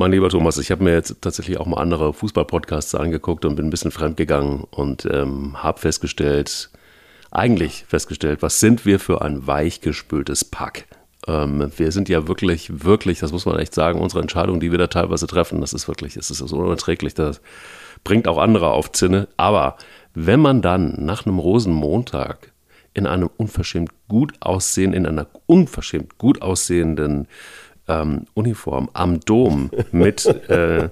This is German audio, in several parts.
Mein lieber Thomas, ich habe mir jetzt tatsächlich auch mal andere Fußball-Podcasts angeguckt und bin ein bisschen fremdgegangen und ähm, habe festgestellt, eigentlich festgestellt, was sind wir für ein weichgespültes Pack? Ähm, wir sind ja wirklich, wirklich, das muss man echt sagen, unsere Entscheidungen, die wir da teilweise treffen, das ist wirklich, das ist so unerträglich, das bringt auch andere auf Zinne. Aber wenn man dann nach einem Rosenmontag in einem unverschämt gut aussehen, in einer unverschämt gut aussehenden ähm, Uniform am Dom mit äh,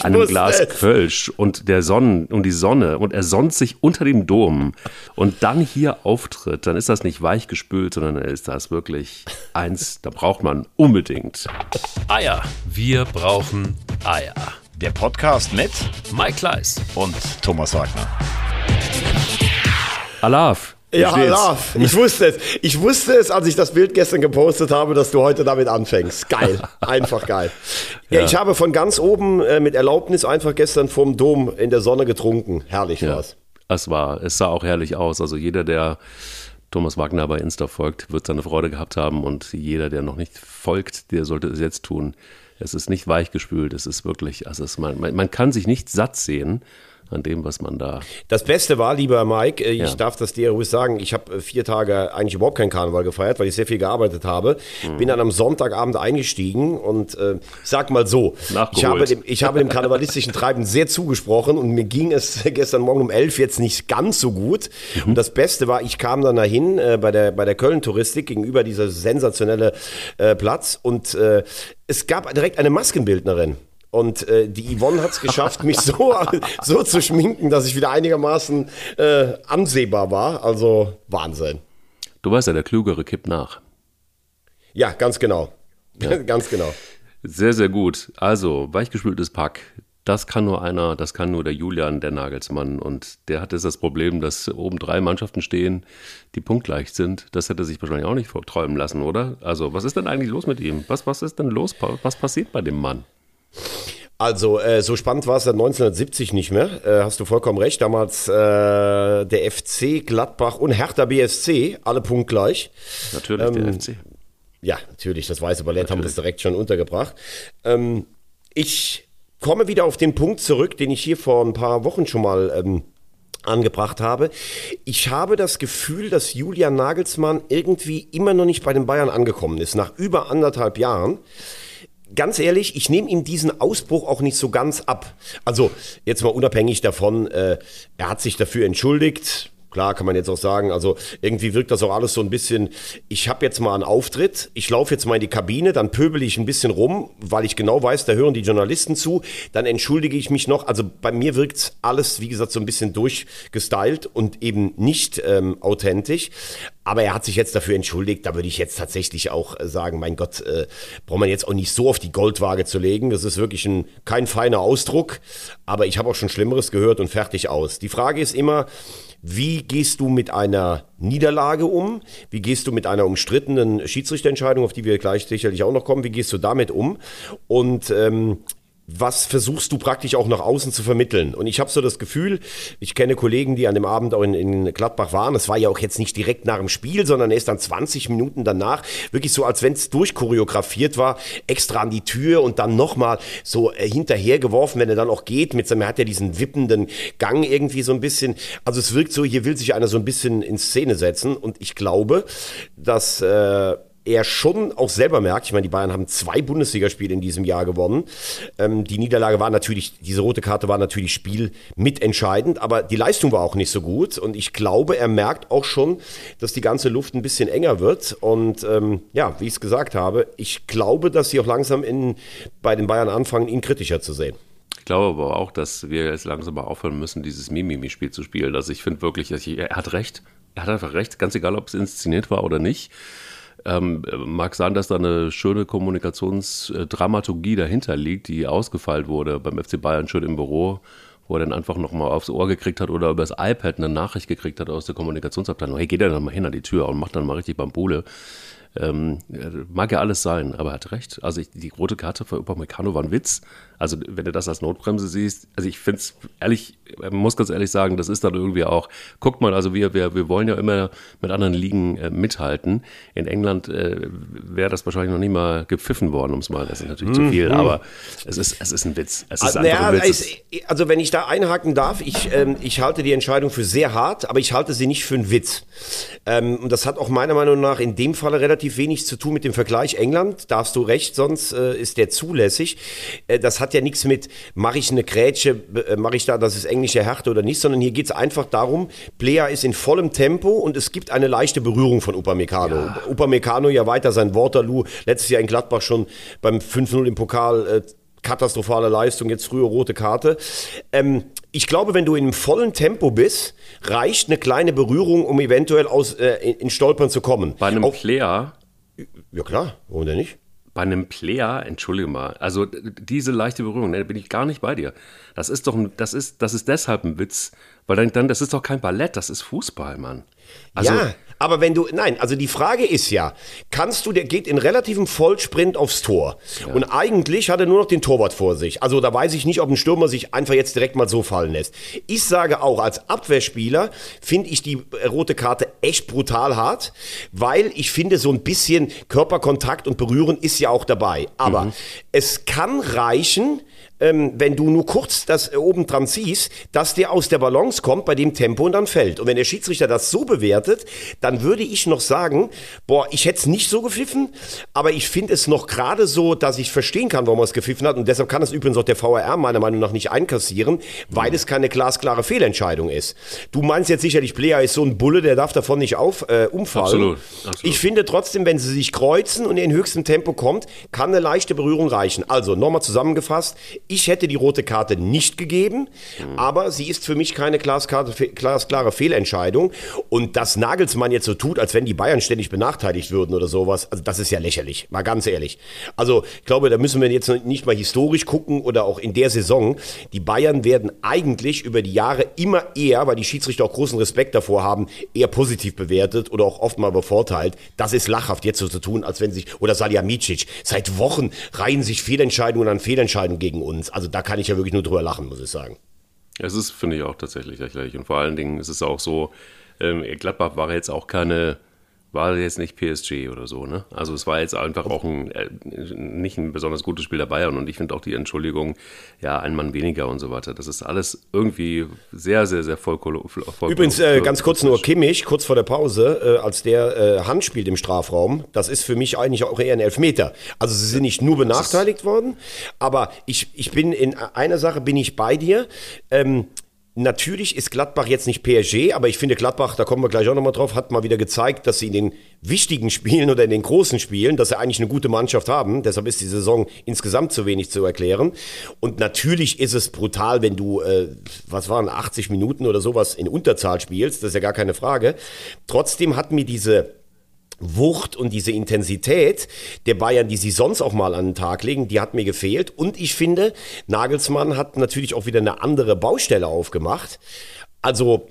einem Glas es. Kölsch und der Sonnen und die Sonne und er sonnt sich unter dem Dom und dann hier auftritt, dann ist das nicht weich gespült, sondern ist das wirklich eins, da braucht man unbedingt Eier. Wir brauchen Eier. Der Podcast mit Mike Kleiss und Thomas Wagner. Alaf. Ja, Love. Ich wusste es. Ich wusste es, als ich das Bild gestern gepostet habe, dass du heute damit anfängst. Geil. Einfach geil. Ja, ja. ich habe von ganz oben äh, mit Erlaubnis einfach gestern vom Dom in der Sonne getrunken. Herrlich ja, war's. Es war. Es sah auch herrlich aus. Also jeder, der Thomas Wagner bei Insta folgt, wird seine Freude gehabt haben. Und jeder, der noch nicht folgt, der sollte es jetzt tun. Es ist nicht weichgespült. Es ist wirklich, also es, man, man kann sich nicht satt sehen an dem, was man da. Das Beste war, lieber Mike, äh, ich ja. darf das dir ruhig sagen, ich habe äh, vier Tage eigentlich überhaupt keinen Karneval gefeiert, weil ich sehr viel gearbeitet habe. Mhm. Bin dann am Sonntagabend eingestiegen und äh, ich sag mal so, ich habe, dem, ich habe dem karnevalistischen Treiben sehr zugesprochen und mir ging es gestern Morgen um elf jetzt nicht ganz so gut. Mhm. Und das Beste war, ich kam dann dahin äh, bei der, bei der Köln-Touristik gegenüber dieser sensationelle äh, Platz und äh, es gab direkt eine Maskenbildnerin. Und äh, die Yvonne hat es geschafft, mich so, so zu schminken, dass ich wieder einigermaßen äh, ansehbar war. Also Wahnsinn. Du weißt ja, der Klügere kippt nach. Ja, ganz genau. Ja. ganz genau. Sehr, sehr gut. Also, weichgespültes Pack. Das kann nur einer, das kann nur der Julian, der Nagelsmann. Und der hat jetzt das Problem, dass oben drei Mannschaften stehen, die punktgleich sind. Das hätte sich wahrscheinlich auch nicht träumen lassen, oder? Also, was ist denn eigentlich los mit ihm? Was, was ist denn los? Was passiert bei dem Mann? Also, äh, so spannend war es seit 1970 nicht mehr. Äh, hast du vollkommen recht. Damals äh, der FC, Gladbach und Hertha BSC, alle punktgleich. Natürlich, ähm, der FC. Ja, natürlich, das weiße Ballett natürlich. haben wir das direkt schon untergebracht. Ähm, ich komme wieder auf den Punkt zurück, den ich hier vor ein paar Wochen schon mal ähm, angebracht habe. Ich habe das Gefühl, dass Julian Nagelsmann irgendwie immer noch nicht bei den Bayern angekommen ist, nach über anderthalb Jahren ganz ehrlich, ich nehme ihm diesen Ausbruch auch nicht so ganz ab. Also jetzt mal unabhängig davon, äh, er hat sich dafür entschuldigt. Klar, kann man jetzt auch sagen, also irgendwie wirkt das auch alles so ein bisschen, ich habe jetzt mal einen Auftritt, ich laufe jetzt mal in die Kabine, dann pöbel ich ein bisschen rum, weil ich genau weiß, da hören die Journalisten zu, dann entschuldige ich mich noch. Also bei mir wirkt alles, wie gesagt, so ein bisschen durchgestylt und eben nicht ähm, authentisch. Aber er hat sich jetzt dafür entschuldigt. Da würde ich jetzt tatsächlich auch äh, sagen, mein Gott, äh, braucht man jetzt auch nicht so auf die Goldwaage zu legen. Das ist wirklich ein, kein feiner Ausdruck. Aber ich habe auch schon Schlimmeres gehört und fertig aus. Die Frage ist immer, wie gehst du mit einer Niederlage um? Wie gehst du mit einer umstrittenen Schiedsrichterentscheidung, auf die wir gleich sicherlich auch noch kommen? Wie gehst du damit um? Und ähm, was versuchst du praktisch auch nach außen zu vermitteln? Und ich habe so das Gefühl, ich kenne Kollegen, die an dem Abend auch in, in Gladbach waren. Es war ja auch jetzt nicht direkt nach dem Spiel, sondern erst dann 20 Minuten danach. Wirklich so, als wenn es durchchoreografiert war, extra an die Tür und dann nochmal so äh, hinterhergeworfen, wenn er dann auch geht. Mit seinem, er hat ja diesen wippenden Gang irgendwie so ein bisschen. Also es wirkt so, hier will sich einer so ein bisschen in Szene setzen. Und ich glaube, dass äh, er schon auch selber merkt, ich meine, die Bayern haben zwei Bundesligaspiele in diesem Jahr gewonnen. Ähm, die Niederlage war natürlich, diese rote Karte war natürlich Spiel mitentscheidend, aber die Leistung war auch nicht so gut. Und ich glaube, er merkt auch schon, dass die ganze Luft ein bisschen enger wird. Und ähm, ja, wie ich es gesagt habe, ich glaube, dass sie auch langsam in, bei den Bayern anfangen, ihn kritischer zu sehen. Ich glaube aber auch, dass wir jetzt langsam mal aufhören müssen, dieses Mimimi-Spiel zu spielen. Also ich finde wirklich, er hat recht. Er hat einfach recht, ganz egal, ob es inszeniert war oder nicht. Ähm, mag sein, dass da eine schöne Kommunikationsdramaturgie dahinter liegt, die ausgefeilt wurde beim FC Bayern schön im Büro, wo er dann einfach nochmal aufs Ohr gekriegt hat oder über das iPad eine Nachricht gekriegt hat aus der Kommunikationsabteilung. Hey, geht er dann mal hin an die Tür und macht dann mal richtig Bambule. Ähm, mag ja alles sein, aber er hat recht. Also ich, die rote Karte für Upamecano war ein Witz. Also wenn du das als Notbremse siehst, also ich finde es ehrlich, man muss ganz ehrlich sagen, das ist dann irgendwie auch, guckt mal, also wir, wir, wir wollen ja immer mit anderen Ligen äh, mithalten. In England äh, wäre das wahrscheinlich noch nie mal gepfiffen worden, um es mal, das ist natürlich mhm. zu viel, aber es ist, es ist ein Witz. Es ist also, ja, ein Witz. also wenn ich da einhaken darf, ich, ähm, ich halte die Entscheidung für sehr hart, aber ich halte sie nicht für einen Witz. Ähm, und das hat auch meiner Meinung nach in dem Falle relativ wenig zu tun mit dem Vergleich England, darfst du recht, sonst äh, ist der zulässig. Äh, das hat ja nichts mit, mache ich eine Grätsche, äh, mache ich da, das ist englische Härte oder nicht, sondern hier geht es einfach darum, Player ist in vollem Tempo und es gibt eine leichte Berührung von Upamecano. Ja. Upamecano ja weiter sein Waterloo, letztes Jahr in Gladbach schon beim 5-0 im Pokal, äh, katastrophale Leistung, jetzt frühe rote Karte. Ähm, ich glaube, wenn du in einem vollen Tempo bist, reicht eine kleine Berührung, um eventuell aus, äh, in, in Stolpern zu kommen. Bei einem Auch, Player? Ja klar, warum denn nicht? bei einem Player, entschuldige mal, also diese leichte Berührung, da bin ich gar nicht bei dir. Das ist doch ein, das ist, das ist deshalb ein Witz, weil dann, dann, das ist doch kein Ballett, das ist Fußball, Mann. Also, ja, aber wenn du, nein, also die Frage ist ja, kannst du, der geht in relativem Vollsprint aufs Tor. Ja. Und eigentlich hat er nur noch den Torwart vor sich. Also da weiß ich nicht, ob ein Stürmer sich einfach jetzt direkt mal so fallen lässt. Ich sage auch, als Abwehrspieler finde ich die rote Karte echt brutal hart, weil ich finde, so ein bisschen Körperkontakt und Berühren ist ja auch dabei. Aber mhm. es kann reichen, ähm, wenn du nur kurz das oben dran ziehst, dass der aus der Balance kommt bei dem Tempo und dann fällt. Und wenn der Schiedsrichter das so bewertet, dann würde ich noch sagen, boah, ich hätte es nicht so gepfiffen, aber ich finde es noch gerade so, dass ich verstehen kann, warum er es gepfiffen hat. Und deshalb kann es übrigens auch der VRR meiner Meinung nach nicht einkassieren, weil es keine glasklare Fehlentscheidung ist. Du meinst jetzt sicherlich, Player ist so ein Bulle, der darf davon nicht auf, äh, umfallen. Absolut, absolut. Ich finde trotzdem, wenn sie sich kreuzen und in höchstem Tempo kommt, kann eine leichte Berührung reichen. Also nochmal zusammengefasst, ich hätte die rote Karte nicht gegeben, aber sie ist für mich keine glasklare Fehlentscheidung. Und dass Nagelsmann jetzt so tut, als wenn die Bayern ständig benachteiligt würden oder sowas, also das ist ja lächerlich, mal ganz ehrlich. Also ich glaube, da müssen wir jetzt nicht mal historisch gucken oder auch in der Saison. Die Bayern werden eigentlich über die Jahre immer eher, weil die Schiedsrichter auch großen Respekt davor haben, eher positiv bewertet oder auch oft mal bevorteilt. Das ist lachhaft jetzt so zu tun, als wenn sich, oder Salihamidzic, seit Wochen reihen sich Fehlentscheidungen an Fehlentscheidungen gegen uns uns. Also da kann ich ja wirklich nur drüber lachen, muss ich sagen. Es ist, finde ich, auch tatsächlich lächerlich. Und vor allen Dingen ist es auch so, ähm, Gladbach war jetzt auch keine war jetzt nicht PSG oder so, ne? Also es war jetzt einfach auch ein, äh, nicht ein besonders gutes Spiel der Bayern und ich finde auch die Entschuldigung, ja, ein Mann weniger und so weiter. Das ist alles irgendwie sehr, sehr, sehr voll. voll Übrigens, äh, ganz kurz nur Kimmich, kurz vor der Pause, äh, als der äh, Hand spielt im Strafraum, das ist für mich eigentlich auch eher ein Elfmeter. Also sie sind nicht nur benachteiligt worden, aber ich, ich bin in einer Sache bin ich bei dir. Ähm, Natürlich ist Gladbach jetzt nicht PSG, aber ich finde Gladbach, da kommen wir gleich auch nochmal drauf, hat mal wieder gezeigt, dass sie in den wichtigen Spielen oder in den großen Spielen, dass sie eigentlich eine gute Mannschaft haben. Deshalb ist die Saison insgesamt zu wenig zu erklären. Und natürlich ist es brutal, wenn du, äh, was waren, 80 Minuten oder sowas in Unterzahl spielst, das ist ja gar keine Frage. Trotzdem hat mir diese Wucht und diese Intensität der Bayern, die sie sonst auch mal an den Tag legen, die hat mir gefehlt. Und ich finde, Nagelsmann hat natürlich auch wieder eine andere Baustelle aufgemacht. Also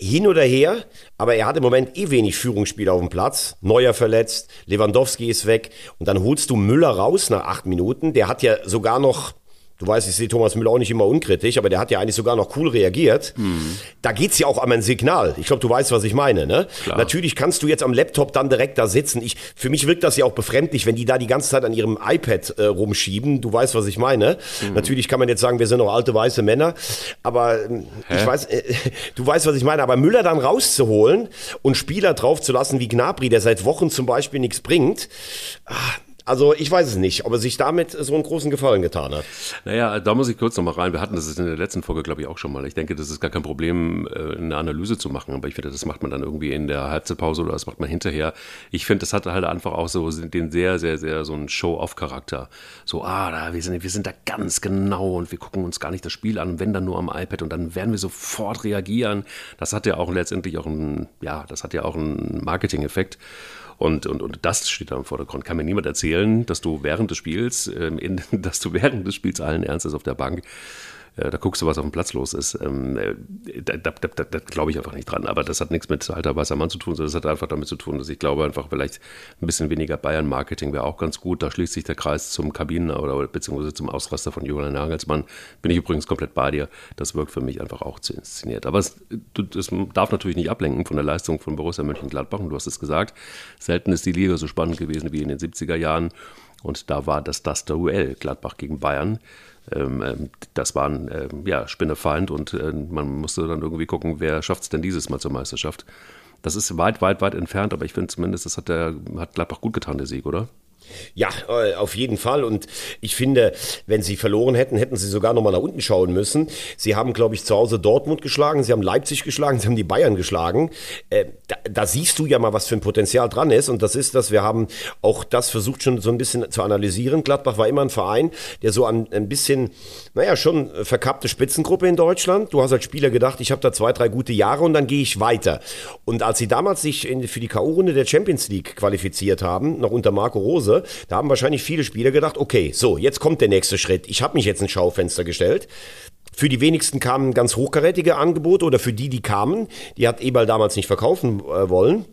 hin oder her, aber er hat im Moment eh wenig Führungsspieler auf dem Platz. Neuer verletzt, Lewandowski ist weg und dann holst du Müller raus nach acht Minuten. Der hat ja sogar noch Du weißt, ich sehe Thomas Müller auch nicht immer unkritisch, aber der hat ja eigentlich sogar noch cool reagiert. Mhm. Da geht's ja auch um ein Signal. Ich glaube, du weißt, was ich meine. Ne? Natürlich kannst du jetzt am Laptop dann direkt da sitzen. Ich, für mich wirkt das ja auch befremdlich, wenn die da die ganze Zeit an ihrem iPad äh, rumschieben. Du weißt, was ich meine. Mhm. Natürlich kann man jetzt sagen, wir sind noch alte weiße Männer, aber äh, ich weiß, äh, du weißt, was ich meine. Aber Müller dann rauszuholen und Spieler draufzulassen wie Gnabry, der seit Wochen zum Beispiel nichts bringt, ach, also ich weiß es nicht, ob er sich damit so einen großen Gefallen getan hat. Naja, da muss ich kurz nochmal rein. Wir hatten das in der letzten Folge, glaube ich, auch schon mal. Ich denke, das ist gar kein Problem, äh, eine Analyse zu machen, aber ich finde, das macht man dann irgendwie in der Halbzeitpause oder das macht man hinterher. Ich finde, das hat halt einfach auch so den sehr, sehr, sehr so einen Show-off-Charakter. So, ah, da, wir sind, wir sind da ganz genau und wir gucken uns gar nicht das Spiel an, wenn dann nur am iPad und dann werden wir sofort reagieren. Das hat ja auch letztendlich auch einen, ja, das hat ja auch einen Marketing-Effekt. Und, und, und das steht da im Vordergrund. Kann mir niemand erzählen, dass du während des Spiels, ähm, in, dass du während des Spiels allen Ernstes auf der Bank da guckst du, was auf dem Platz los ist. Ähm, äh, da, da, da, da glaube ich einfach nicht dran. Aber das hat nichts mit alter weißer Mann zu tun, sondern das hat einfach damit zu tun, dass ich glaube einfach vielleicht ein bisschen weniger Bayern-Marketing wäre auch ganz gut. Da schließt sich der Kreis zum Kabinen- oder beziehungsweise zum Ausraster von Julian Nagelsmann. Bin ich übrigens komplett bei dir. Das wirkt für mich einfach auch zu inszeniert. Aber es das darf natürlich nicht ablenken von der Leistung von Borussia Mönchengladbach. Und du hast es gesagt, selten ist die Liga so spannend gewesen wie in den 70er Jahren. Und da war das das Duell Gladbach gegen Bayern. Ähm, ähm, das war ein ähm, ja, Spinnefeind und äh, man musste dann irgendwie gucken, wer schafft es denn dieses Mal zur Meisterschaft. Das ist weit, weit, weit entfernt, aber ich finde zumindest, das hat, der, hat Gladbach gut getan, der Sieg, oder? Ja, äh, auf jeden Fall. Und ich finde, wenn sie verloren hätten, hätten sie sogar nochmal nach unten schauen müssen. Sie haben, glaube ich, zu Hause Dortmund geschlagen, sie haben Leipzig geschlagen, sie haben die Bayern geschlagen. Äh, da, da, siehst du ja mal, was für ein Potenzial dran ist. Und das ist, dass wir haben auch das versucht schon so ein bisschen zu analysieren. Gladbach war immer ein Verein, der so an ein bisschen, naja, schon verkappte Spitzengruppe in Deutschland. Du hast als Spieler gedacht, ich habe da zwei, drei gute Jahre und dann gehe ich weiter. Und als sie damals sich in, für die K.O.-Runde der Champions League qualifiziert haben, noch unter Marco Rose, da haben wahrscheinlich viele Spieler gedacht, okay, so, jetzt kommt der nächste Schritt. Ich habe mich jetzt ins Schaufenster gestellt. Für die wenigsten kamen ganz hochkarätige Angebote oder für die, die kamen, die hat Eberl damals nicht verkaufen äh, wollen.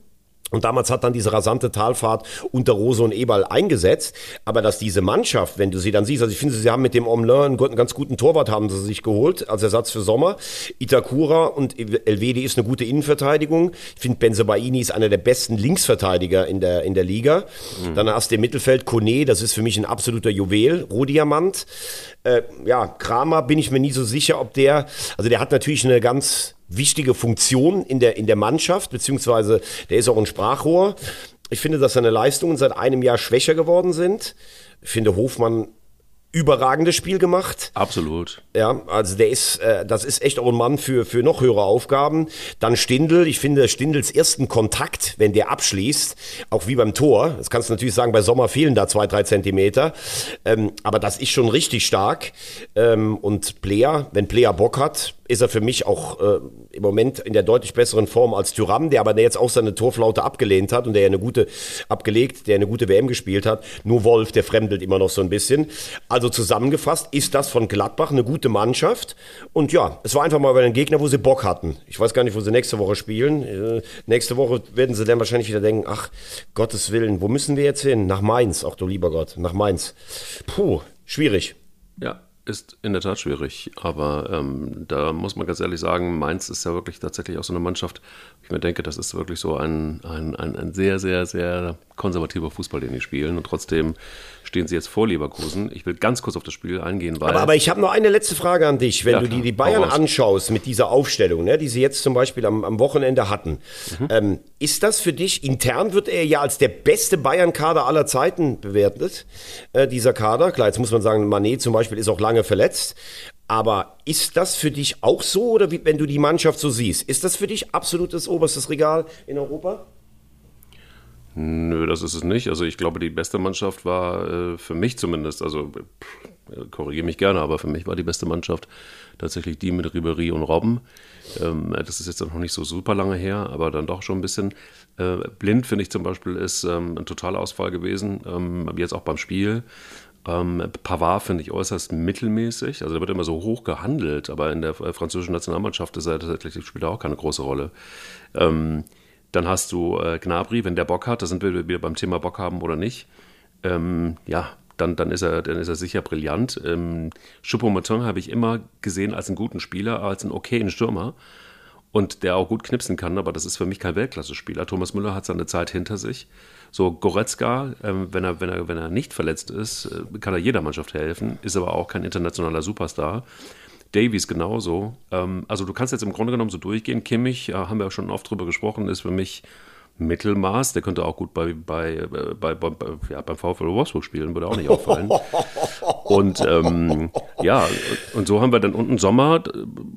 Und damals hat dann diese rasante Talfahrt unter Rose und Eberl eingesetzt. Aber dass diese Mannschaft, wenn du sie dann siehst, also ich finde, sie haben mit dem Omlin einen ganz guten Torwart haben sie sich geholt als Ersatz für Sommer. Itakura und Elvedi ist eine gute Innenverteidigung. Ich finde, Benzebaini ist einer der besten Linksverteidiger in der, in der Liga. Mhm. Dann hast du im Mittelfeld Kone, das ist für mich ein absoluter Juwel, Rohdiamant. Äh, ja, Kramer bin ich mir nie so sicher, ob der, also der hat natürlich eine ganz wichtige Funktion in der, in der Mannschaft, beziehungsweise der ist auch ein Sprachrohr. Ich finde, dass seine Leistungen seit einem Jahr schwächer geworden sind. Ich finde, Hofmann überragendes Spiel gemacht. Absolut. Ja, also der ist, äh, das ist echt auch ein Mann für, für noch höhere Aufgaben. Dann Stindl, ich finde Stindls ersten Kontakt, wenn der abschließt, auch wie beim Tor, das kannst du natürlich sagen, bei Sommer fehlen da zwei, drei Zentimeter, ähm, aber das ist schon richtig stark. Ähm, und Player, wenn Player Bock hat, ist er für mich auch äh, im Moment in der deutlich besseren Form als Tyram, der aber der jetzt auch seine Torflaute abgelehnt hat und der eine gute, abgelegt, der eine gute WM gespielt hat. Nur Wolf, der fremdelt immer noch so ein bisschen. Also zusammengefasst ist das von Gladbach eine gute Mannschaft. Und ja, es war einfach mal bei den Gegner, wo sie Bock hatten. Ich weiß gar nicht, wo sie nächste Woche spielen. Äh, nächste Woche werden sie dann wahrscheinlich wieder denken, ach, Gottes Willen, wo müssen wir jetzt hin? Nach Mainz. Ach du lieber Gott, nach Mainz. Puh, schwierig. Ja, ist in der Tat schwierig, aber ähm, da muss man ganz ehrlich sagen, Mainz ist ja wirklich tatsächlich auch so eine Mannschaft, ich mir denke, das ist wirklich so ein, ein, ein, ein sehr, sehr, sehr konservativer Fußball, den die spielen und trotzdem stehen sie jetzt vor Leverkusen. Ich will ganz kurz auf das Spiel eingehen, weil. Aber, aber ich habe noch eine letzte Frage an dich. Wenn ja, du die, die Bayern anschaust mit dieser Aufstellung, ne, die sie jetzt zum Beispiel am, am Wochenende hatten, mhm. ähm, ist das für dich, intern wird er ja als der beste Bayern-Kader aller Zeiten bewertet, äh, dieser Kader. Klar, jetzt muss man sagen, Manet zum Beispiel ist auch lange verletzt. Aber ist das für dich auch so oder wie, wenn du die Mannschaft so siehst, ist das für dich absolutes oberstes Regal in Europa? Nö, das ist es nicht. Also ich glaube, die beste Mannschaft war äh, für mich zumindest, also korrigiere mich gerne, aber für mich war die beste Mannschaft tatsächlich die mit Ribery und Robben. Ähm, das ist jetzt noch nicht so super lange her, aber dann doch schon ein bisschen. Äh, Blind, finde ich zum Beispiel, ist ähm, ein Totalausfall gewesen, ähm, jetzt auch beim Spiel. Ähm, Pavard finde ich äußerst mittelmäßig. Also der wird immer so hoch gehandelt, aber in der französischen Nationalmannschaft ist er tatsächlich spielt er auch keine große Rolle. Ähm, dann hast du äh, Gnabry, wenn der Bock hat, da sind wir wieder beim Thema Bock haben oder nicht. Ähm, ja, dann, dann, ist er, dann ist er sicher brillant. Ähm, Choupo-Motin habe ich immer gesehen als einen guten Spieler, als einen okayen Stürmer und der auch gut knipsen kann, aber das ist für mich kein Weltklasse-Spieler. Thomas Müller hat seine Zeit hinter sich. So Goretzka, ähm, wenn, er, wenn, er, wenn er nicht verletzt ist, äh, kann er jeder Mannschaft helfen, ist aber auch kein internationaler Superstar. Davies genauso. Ähm, also du kannst jetzt im Grunde genommen so durchgehen. Kimmich, äh, haben wir schon oft drüber gesprochen, ist für mich Mittelmaß. Der könnte auch gut bei, bei, bei, bei, ja, beim VfL Wolfsburg spielen, würde auch nicht auffallen. und ähm, ja, und so haben wir dann unten Sommer.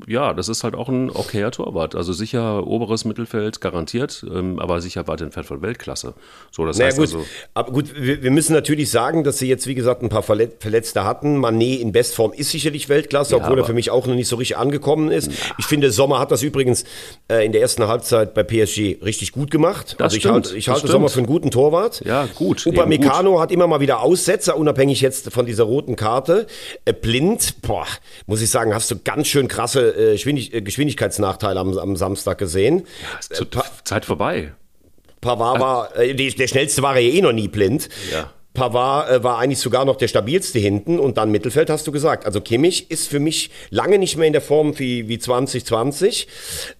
ja, das ist halt auch ein okayer Torwart. Also sicher oberes Mittelfeld garantiert, ähm, aber sicher weit entfernt von Weltklasse. So, das naja, heißt gut, also, aber gut, wir, wir, müssen natürlich sagen, dass sie jetzt, wie gesagt, ein paar Verletzte hatten. Manet in Bestform ist sicherlich Weltklasse, ja, obwohl er für mich auch noch nicht so richtig angekommen ist. Na. Ich finde, Sommer hat das übrigens äh, in der ersten Halbzeit bei PSG richtig gut gemacht. Das also ich halte, ich halte Sommer für einen guten Torwart. Ja, gut. Upamecano hat immer mal wieder Aussetzer, unabhängig jetzt von dieser roten Karte. Äh, blind, boah, muss ich sagen, hast du ganz schön krasse äh, Geschwindig äh, Geschwindigkeitsnachteile am, am Samstag gesehen. Ja, ist zur Zeit vorbei. Pavard war, äh, der schnellste war ja eh noch nie blind. Ja. Pavard äh, war eigentlich sogar noch der stabilste hinten und dann Mittelfeld hast du gesagt. Also Kimmich ist für mich lange nicht mehr in der Form wie, wie 2020.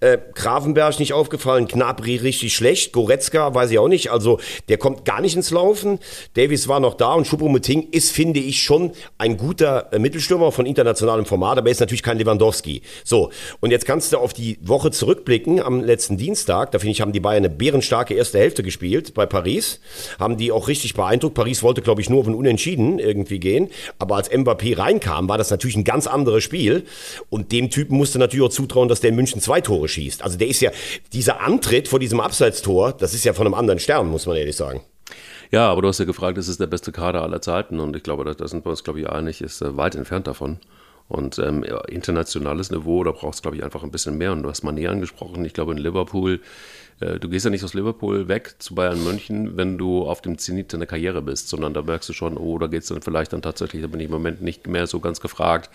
Äh, Gravenberg nicht aufgefallen, Knabri richtig schlecht, Goretzka weiß ich auch nicht. Also der kommt gar nicht ins Laufen. Davis war noch da und Choupo-Moting ist, finde ich, schon ein guter äh, Mittelstürmer von internationalem Format, aber er ist natürlich kein Lewandowski. So, und jetzt kannst du auf die Woche zurückblicken am letzten Dienstag. Da finde ich, haben die Bayern eine bärenstarke erste Hälfte gespielt bei Paris. Haben die auch richtig beeindruckt. Paris wollte, glaube ich, nur auf ein Unentschieden irgendwie gehen. Aber als Mbappé reinkam, war das natürlich ein ganz anderes Spiel. Und dem Typen musste natürlich auch zutrauen, dass der in München zwei Tore schießt. Also der ist ja, dieser Antritt vor diesem Abseitstor, das ist ja von einem anderen Stern, muss man ehrlich sagen. Ja, aber du hast ja gefragt, ist es der beste Kader aller Zeiten? Und ich glaube, da sind wir uns, glaube ich, einig, ist äh, weit entfernt davon. Und ähm, internationales Niveau, da brauchst du, glaube ich, einfach ein bisschen mehr. Und du hast Mané angesprochen. Ich glaube, in Liverpool äh, du gehst ja nicht aus Liverpool weg zu Bayern München, wenn du auf dem Zenit deiner Karriere bist, sondern da merkst du schon, oh, da geht es dann vielleicht dann tatsächlich, da bin ich im Moment nicht mehr so ganz gefragt.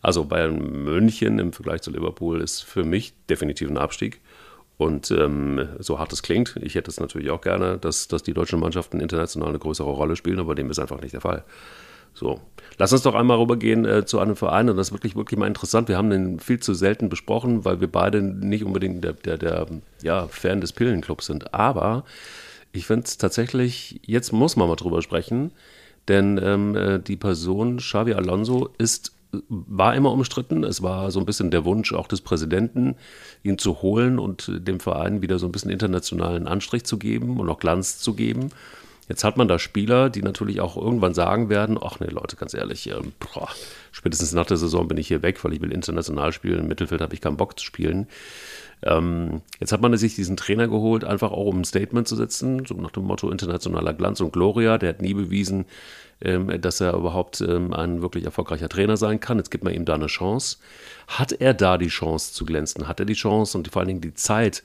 Also Bayern München im Vergleich zu Liverpool ist für mich definitiv ein Abstieg. Und ähm, so hart es klingt, ich hätte es natürlich auch gerne, dass, dass die deutschen Mannschaften international eine größere Rolle spielen, aber dem ist einfach nicht der Fall. So, lass uns doch einmal rübergehen äh, zu einem Verein und das ist wirklich, wirklich mal interessant. Wir haben den viel zu selten besprochen, weil wir beide nicht unbedingt der, der, der ja, Fan des Pillenclubs sind. Aber ich finde es tatsächlich, jetzt muss man mal drüber sprechen, denn ähm, äh, die Person Xavi Alonso ist war immer umstritten. Es war so ein bisschen der Wunsch auch des Präsidenten, ihn zu holen und dem Verein wieder so ein bisschen internationalen Anstrich zu geben und auch Glanz zu geben. Jetzt hat man da Spieler, die natürlich auch irgendwann sagen werden, ach nee, Leute, ganz ehrlich, äh, boah, spätestens nach der Saison bin ich hier weg, weil ich will international spielen, im Mittelfeld habe ich keinen Bock zu spielen. Ähm, jetzt hat man sich diesen Trainer geholt, einfach auch um ein Statement zu setzen, so nach dem Motto internationaler Glanz und Gloria. Der hat nie bewiesen, ähm, dass er überhaupt ähm, ein wirklich erfolgreicher Trainer sein kann. Jetzt gibt man ihm da eine Chance. Hat er da die Chance zu glänzen? Hat er die Chance und vor allen Dingen die Zeit,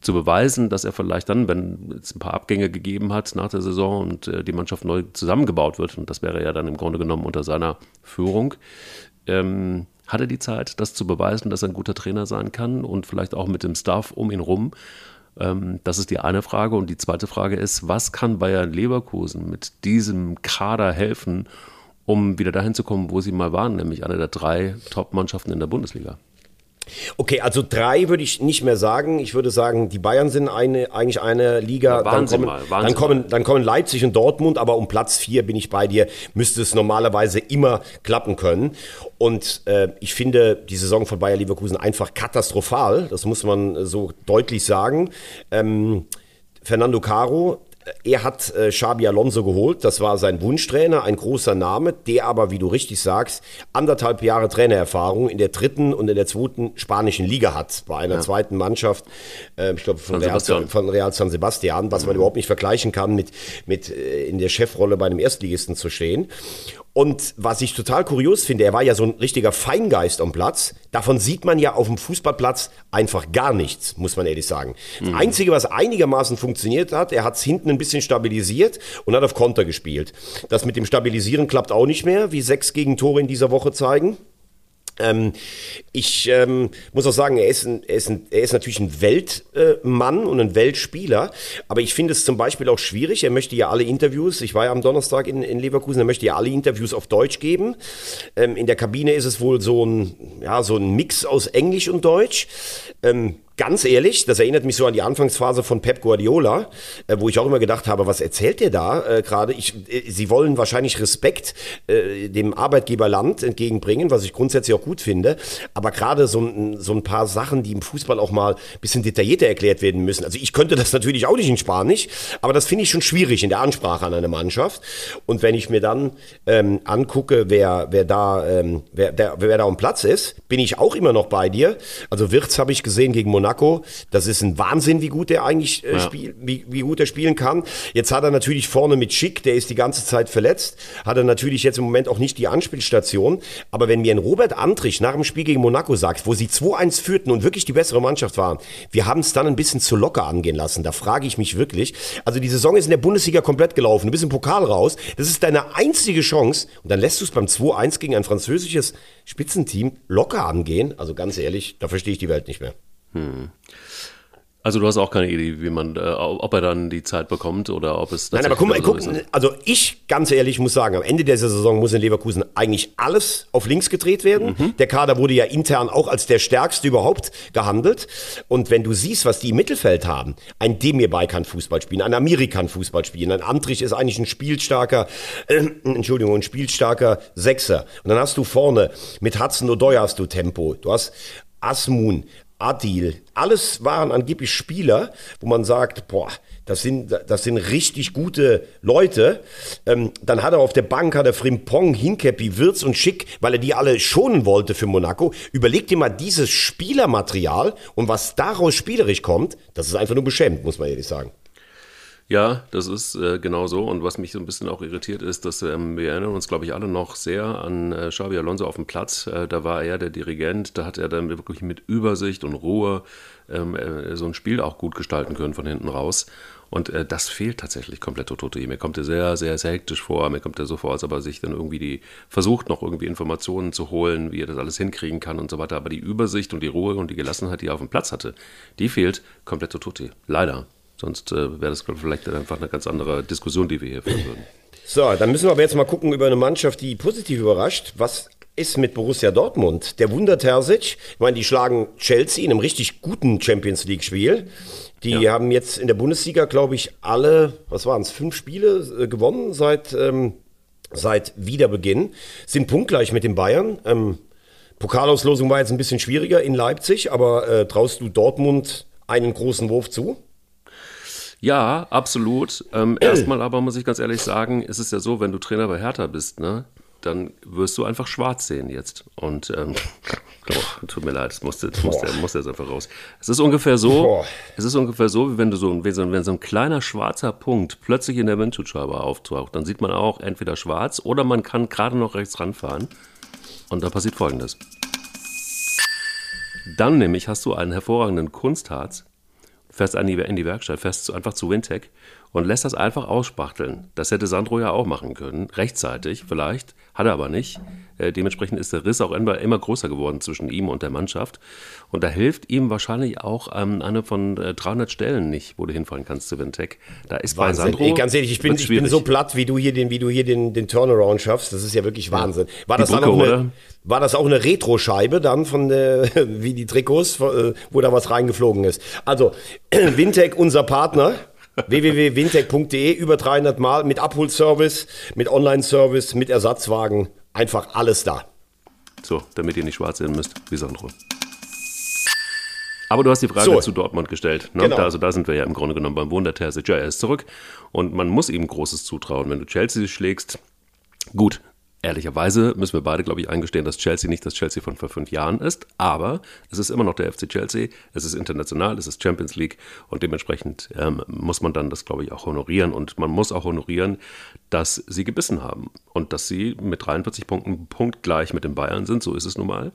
zu beweisen, dass er vielleicht dann, wenn es ein paar Abgänge gegeben hat nach der Saison und äh, die Mannschaft neu zusammengebaut wird, und das wäre ja dann im Grunde genommen unter seiner Führung, ähm, hat er die Zeit, das zu beweisen, dass er ein guter Trainer sein kann und vielleicht auch mit dem Staff um ihn rum. Ähm, das ist die eine Frage. Und die zweite Frage ist, was kann Bayern Leverkusen mit diesem Kader helfen, um wieder dahin zu kommen, wo sie mal waren, nämlich eine der drei Top-Mannschaften in der Bundesliga? Okay, also drei würde ich nicht mehr sagen. Ich würde sagen, die Bayern sind eine, eigentlich eine Liga. Ja, dann, kommen, mal, dann, kommen, dann kommen Leipzig und Dortmund, aber um Platz vier bin ich bei dir, müsste es normalerweise immer klappen können. Und äh, ich finde die Saison von Bayer Leverkusen einfach katastrophal. Das muss man so deutlich sagen. Ähm, Fernando Caro er hat äh, Xabi Alonso geholt, das war sein Wunschtrainer, ein großer Name, der aber, wie du richtig sagst, anderthalb Jahre Trainererfahrung in der dritten und in der zweiten spanischen Liga hat, bei einer ja. zweiten Mannschaft, äh, ich glaube von, Real, von Real San Sebastian, was man mhm. überhaupt nicht vergleichen kann mit, mit äh, in der Chefrolle bei einem Erstligisten zu stehen. Und was ich total kurios finde, er war ja so ein richtiger Feingeist am Platz. Davon sieht man ja auf dem Fußballplatz einfach gar nichts, muss man ehrlich sagen. Mhm. Das Einzige, was einigermaßen funktioniert hat, er hat es hinten ein bisschen stabilisiert und hat auf Konter gespielt. Das mit dem Stabilisieren klappt auch nicht mehr, wie sechs Gegentore in dieser Woche zeigen. Ähm, ich ähm, muss auch sagen, er ist, ein, er, ist ein, er ist natürlich ein Weltmann äh, und ein Weltspieler, aber ich finde es zum Beispiel auch schwierig. Er möchte ja alle Interviews, ich war ja am Donnerstag in, in Leverkusen, er möchte ja alle Interviews auf Deutsch geben. Ähm, in der Kabine ist es wohl so ein, ja, so ein Mix aus Englisch und Deutsch. Ähm, ganz ehrlich, das erinnert mich so an die Anfangsphase von Pep Guardiola, äh, wo ich auch immer gedacht habe, was erzählt der da äh, gerade? Äh, sie wollen wahrscheinlich Respekt äh, dem Arbeitgeberland entgegenbringen, was ich grundsätzlich auch gut finde. Aber gerade so, ein- so ein paar Sachen, die im Fußball auch mal ein bisschen detaillierter erklärt werden müssen. Also ich könnte das natürlich auch nicht in Spanisch, aber das finde ich schon schwierig in der Ansprache an eine Mannschaft. Und wenn ich mir dann ähm, angucke, wer, wer, da, ähm, wer, der, wer da am Platz ist, bin ich auch immer noch bei dir. Also Wirtz habe ich gesehen gegen Monaco. Das ist ein Wahnsinn, wie gut der eigentlich äh, spiel, wie, wie gut er spielen kann. Jetzt hat er natürlich vorne mit Schick, der ist die ganze Zeit verletzt, hat er natürlich jetzt im Moment auch nicht die Anspielstation. Aber wenn mir ein Robert Antrich nach dem Spiel gegen Monaco sagt, wo sie 2-1 führten und wirklich die bessere Mannschaft waren, wir haben es dann ein bisschen zu locker angehen lassen. Da frage ich mich wirklich. Also die Saison ist in der Bundesliga komplett gelaufen. Du bist im Pokal raus. Das ist deine einzige Chance. Und dann lässt du es beim 2-1 gegen ein französisches Spitzenteam locker angehen. Also ganz ehrlich, da verstehe ich die Welt nicht mehr. Also du hast auch keine Idee, wie man, äh, ob er dann die Zeit bekommt oder ob es Nein, aber guck mal, guck, so ist. also ich ganz ehrlich muss sagen, am Ende dieser Saison muss in Leverkusen eigentlich alles auf links gedreht werden. Mhm. Der Kader wurde ja intern auch als der stärkste überhaupt gehandelt. Und wenn du siehst, was die im Mittelfeld haben, ein Demir Bay kann Fußball spielen, ein Amiri kann Fußball spielen, ein Antrich ist eigentlich ein spielstarker, äh, Entschuldigung, ein spielstarker Sechser. Und dann hast du vorne mit Hudson O'Doy hast du Tempo, du hast Asmun, Adil, alles waren angeblich Spieler, wo man sagt, boah, das sind, das sind richtig gute Leute. Ähm, dann hat er auf der Bank, hat er Frimpong, Hinkepi, Wirtz und Schick, weil er die alle schonen wollte für Monaco. Überleg dir mal dieses Spielermaterial und was daraus spielerisch kommt, das ist einfach nur beschämend, muss man ehrlich sagen. Ja, das ist äh, genau so. Und was mich so ein bisschen auch irritiert ist, dass ähm, wir erinnern uns, glaube ich, alle noch sehr an äh, Xabi Alonso auf dem Platz. Äh, da war er der Dirigent, da hat er dann wirklich mit Übersicht und Ruhe ähm, äh, so ein Spiel auch gut gestalten können von hinten raus. Und äh, das fehlt tatsächlich komplett Totote. Mir kommt er sehr, sehr, sehr hektisch vor. Mir kommt er so vor, als ob er sich dann irgendwie die versucht, noch irgendwie Informationen zu holen, wie er das alles hinkriegen kann und so weiter. Aber die Übersicht und die Ruhe und die Gelassenheit, die er auf dem Platz hatte, die fehlt komplett Totote. Leider. Sonst äh, wäre das vielleicht einfach eine ganz andere Diskussion, die wir hier führen würden. So, dann müssen wir aber jetzt mal gucken über eine Mannschaft, die positiv überrascht. Was ist mit Borussia Dortmund? Der Wunder Terzic, ich meine, die schlagen Chelsea in einem richtig guten Champions League-Spiel. Die haben jetzt in der Bundesliga, glaube ich, alle, was waren es, fünf Spiele äh, gewonnen seit, ähm, seit Wiederbeginn. Sind punktgleich mit den Bayern. Ähm, Pokalauslosung war jetzt ein bisschen schwieriger in Leipzig, aber äh, traust du Dortmund einen großen Wurf zu? Ja, absolut. Ähm, erstmal aber muss ich ganz ehrlich sagen, ist es ja so, wenn du Trainer bei Hertha bist, ne, dann wirst du einfach schwarz sehen jetzt. Und ähm, oh, tut mir leid, es musste, musste, musste jetzt einfach raus. Es ist ungefähr so, Boah. es ist ungefähr so, wie wenn du so, wenn so, wenn so ein kleiner schwarzer Punkt plötzlich in der Windschutzscheibe auftaucht, dann sieht man auch entweder schwarz oder man kann gerade noch rechts ranfahren. Und da passiert folgendes. Dann nämlich hast du einen hervorragenden Kunstharz, fährst an die, in die Werkstatt, fährst einfach zu Wintec und lässt das einfach ausspachteln. Das hätte Sandro ja auch machen können, rechtzeitig vielleicht, hat er aber nicht. Äh, dementsprechend ist der Riss auch immer, immer größer geworden zwischen ihm und der Mannschaft. Und da hilft ihm wahrscheinlich auch ähm, eine von äh, 300 Stellen nicht, wo du hinfahren kannst zu Wintec. Da ist bei Wahnsinn. Sandro. Ey, ganz ehrlich, ich bin, ich bin so platt, wie du hier den, wie du hier den, den Turnaround schaffst. Das ist ja wirklich Wahnsinn. War Die das, dann Brücke, auch eine, war das auch eine Retro-Scheibe dann von der, wie die Trikots, äh, wo da was reingeflogen ist? Also, Wintec, unser Partner. www.wintec.de, über 300 Mal mit Abholservice, mit Online-Service, mit Ersatzwagen. Einfach alles da. So, damit ihr nicht schwarz sehen müsst, wie Sandro. Aber du hast die Frage So. zu Dortmund gestellt. Ne? Genau. Da, also da sind wir ja im Grunde genommen beim Wunder Terzic. Ja, er ist zurück und man muss ihm Großes zutrauen. Wenn du Chelsea schlägst, gut, ehrlicherweise müssen wir beide, glaube ich, eingestehen, dass Chelsea nicht das Chelsea von vor fünf Jahren ist, aber es ist immer noch der FC Chelsea, es ist international, es ist Champions League und dementsprechend ähm, muss man dann das, glaube ich, auch honorieren und man muss auch honorieren, dass sie gebissen haben und dass sie mit 43 Punkten punktgleich mit den Bayern sind, so ist es nun mal.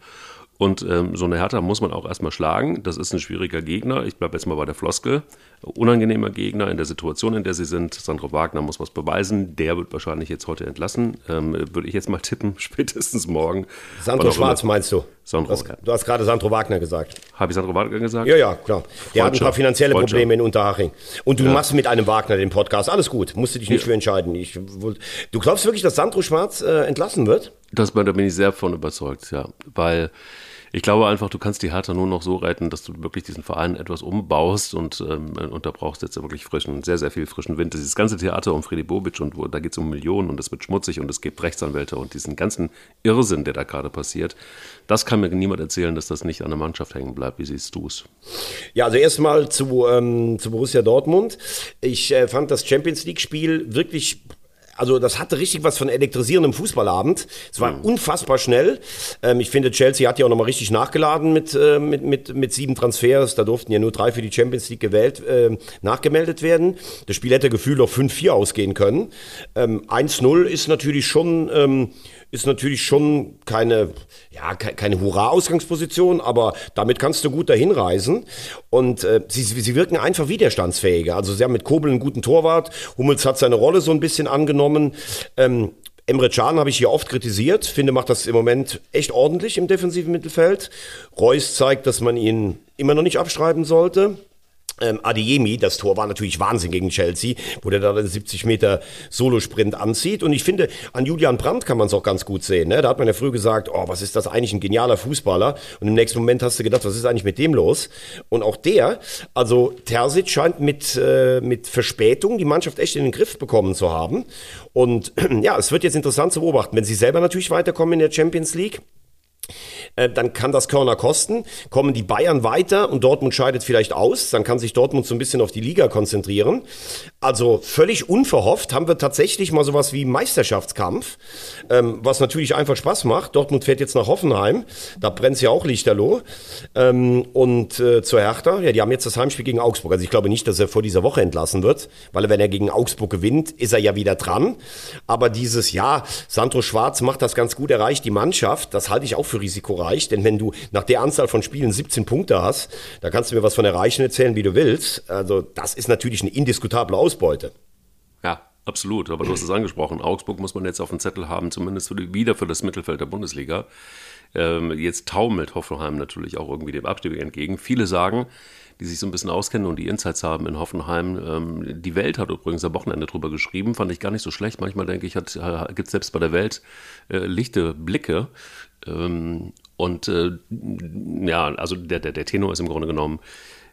Und ähm, so eine Hertha muss man auch erstmal schlagen. Das ist ein schwieriger Gegner. Ich bleibe jetzt mal bei der Floskel. Unangenehmer Gegner in der Situation, in der sie sind. Sandro Wagner muss was beweisen. Der wird wahrscheinlich jetzt heute entlassen. Ähm, würde ich jetzt mal tippen, spätestens morgen. Sandro Schwarz immer. meinst du? Sandro, Du hast, ja. du hast gerade Sandro Wagner gesagt. Habe ich Sandro Wagner gesagt? Ja, ja, klar. Der hat ein paar finanzielle. Probleme in Unterhaching. Und du machst mit einem Wagner den Podcast. Alles gut. Musst du dich nicht für entscheiden. Ich, du glaubst wirklich, dass Sandro Schwarz äh, entlassen wird? Das, da bin ich sehr von überzeugt, ja. Weil Ich glaube einfach, du kannst die Hertha nur noch so retten, dass du wirklich diesen Verein etwas umbaust und, ähm, und da brauchst jetzt wirklich frischen, sehr, sehr viel frischen Wind. Dieses ganze Theater um Freddy Bobic und wo, da geht es um Millionen und es wird schmutzig und es gibt Rechtsanwälte und diesen ganzen Irrsinn, der da gerade passiert, das kann mir niemand erzählen, dass das nicht an der Mannschaft hängen bleibt. Wie siehst du es? Ja, also erstmal zu, ähm, zu Borussia Dortmund. Ich äh, fand das Champions League-Spiel wirklich also das hatte richtig was von elektrisierendem Fußballabend. Es war mhm. unfassbar schnell. Ähm, ich finde, Chelsea hat ja auch nochmal richtig nachgeladen mit, äh, mit, mit, mit sieben Transfers. Da durften ja nur drei für die Champions League gewählt, äh, nachgemeldet werden. Das Spiel hätte gefühlt auf 5-4 ausgehen können. Ähm, 1-0 ist natürlich schon... Ähm, ist natürlich schon keine, ja, keine Hurra-Ausgangsposition, aber damit kannst du gut dahin reisen. Und äh, sie, sie wirken einfach widerstandsfähiger. Also sie haben mit Kobel einen guten Torwart. Hummels hat seine Rolle so ein bisschen angenommen. Ähm, Emre Can habe ich hier oft kritisiert, finde, macht das im Moment echt ordentlich im defensiven Mittelfeld. Reus zeigt, dass man ihn immer noch nicht abschreiben sollte ähm, Adeyemi, das Tor war natürlich Wahnsinn gegen Chelsea, wo der da den 70 Meter Solosprint anzieht. Und ich finde, an Julian Brandt kann man es auch ganz gut sehen. Ne? Da hat man ja früher gesagt, oh, was ist das eigentlich, ein genialer Fußballer. Und im nächsten Moment hast du gedacht, was ist eigentlich mit dem los? Und auch der, also Terzic scheint mit, äh, mit Verspätung die Mannschaft echt in den Griff bekommen zu haben. Und ja, es wird jetzt interessant zu beobachten, wenn sie selber natürlich weiterkommen in der Champions League äh, dann kann das Körner kosten. Kommen die Bayern weiter und Dortmund scheidet vielleicht aus, dann kann sich Dortmund so ein bisschen auf die Liga konzentrieren. Also völlig unverhofft haben wir tatsächlich mal sowas wie Meisterschaftskampf, ähm, was natürlich einfach Spaß macht. Dortmund fährt jetzt nach Hoffenheim, da brennt ja auch Lichterloh. Ähm, und äh, zur Hertha, ja, die haben jetzt das Heimspiel gegen Augsburg. Also ich glaube nicht, dass er vor dieser Woche entlassen wird, weil wenn er gegen Augsburg gewinnt, ist er ja wieder dran. Aber dieses Jahr, Sandro Schwarz macht das ganz gut, erreicht die Mannschaft, das halte ich auch für risikoreich, denn wenn du nach der Anzahl von Spielen 17 Punkte hast, da kannst du mir was von erreichen erzählen, wie du willst. Also das ist natürlich eine indiskutable Ausbeute. Ja, absolut. Aber du hast es angesprochen. Augsburg muss man jetzt auf dem Zettel haben, zumindest für die, wieder für das Mittelfeld der Bundesliga. Ähm, jetzt taumelt Hoffenheim natürlich auch irgendwie dem Abstieg entgegen. Viele sagen, die sich so ein bisschen auskennen und die Insights haben in Hoffenheim. Ähm, die Welt hat übrigens am Wochenende drüber geschrieben, fand ich gar nicht so schlecht. Manchmal denke ich, äh, gibt es selbst bei der Welt äh, lichte Blicke. Ähm, und äh, ja, also der, der, der Tenor ist im Grunde genommen,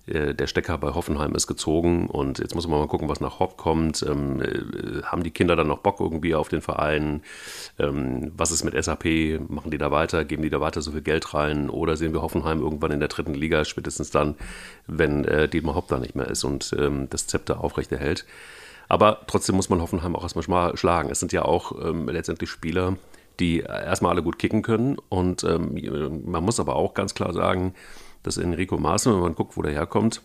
äh, der Stecker bei Hoffenheim ist gezogen und jetzt muss man mal gucken, was nach Hopp kommt. Ähm, äh, haben die Kinder dann noch Bock irgendwie auf den Verein? Ähm, was ist mit SAP? Machen die da weiter? Geben die da weiter so viel Geld rein? Oder sehen wir Hoffenheim irgendwann in der dritten Liga, spätestens dann, wenn äh, Dietmar Hopp da nicht mehr ist und ähm, das Zepter aufrechterhält? Aber trotzdem muss man Hoffenheim auch erstmal schlagen. Es sind ja auch ähm, letztendlich Spieler, die erstmal alle gut kicken können. Und ähm, man muss aber auch ganz klar sagen, dass Enrico Maaßen, wenn man guckt, wo der herkommt,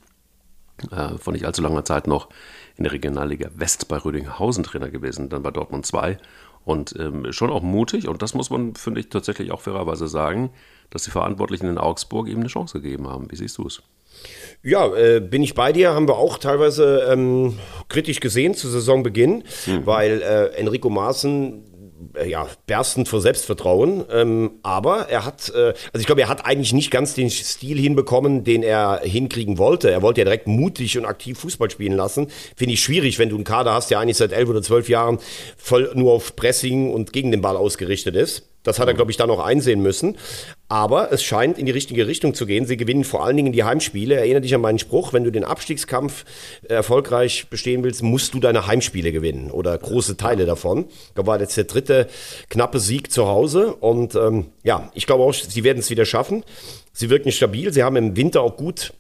äh, vor nicht allzu langer Zeit noch in der Regionalliga West bei Rödinghausen Trainer gewesen, dann bei Dortmund 2 und ähm, schon auch mutig und das muss man, finde ich, tatsächlich auch fairerweise sagen, dass die Verantwortlichen in Augsburg ihm eine Chance gegeben haben. Wie siehst du es? Ja, äh, bin ich bei dir, haben wir auch teilweise ähm, kritisch gesehen zu Saisonbeginn, mhm. weil äh, Enrico Maaßen ja, berstend vor Selbstvertrauen. Ähm, aber er hat, äh, also ich glaube, er hat eigentlich nicht ganz den Stil hinbekommen, den er hinkriegen wollte. Er wollte ja direkt mutig und aktiv Fußball spielen lassen. Finde ich schwierig, wenn du einen Kader hast, der eigentlich seit elf oder zwölf Jahren voll nur auf Pressing und gegen den Ball ausgerichtet ist. Das hat er, glaube ich, dann noch einsehen müssen. Aber es scheint in die richtige Richtung zu gehen. Sie gewinnen vor allen Dingen die Heimspiele. Erinnere dich an meinen Spruch, wenn du den Abstiegskampf erfolgreich bestehen willst, musst du deine Heimspiele gewinnen oder große Teile davon. Da war jetzt der dritte knappe Sieg zu Hause. Und ähm, ja, ich glaube auch, sie werden es wieder schaffen. Sie wirken stabil. Sie haben im Winter auch gut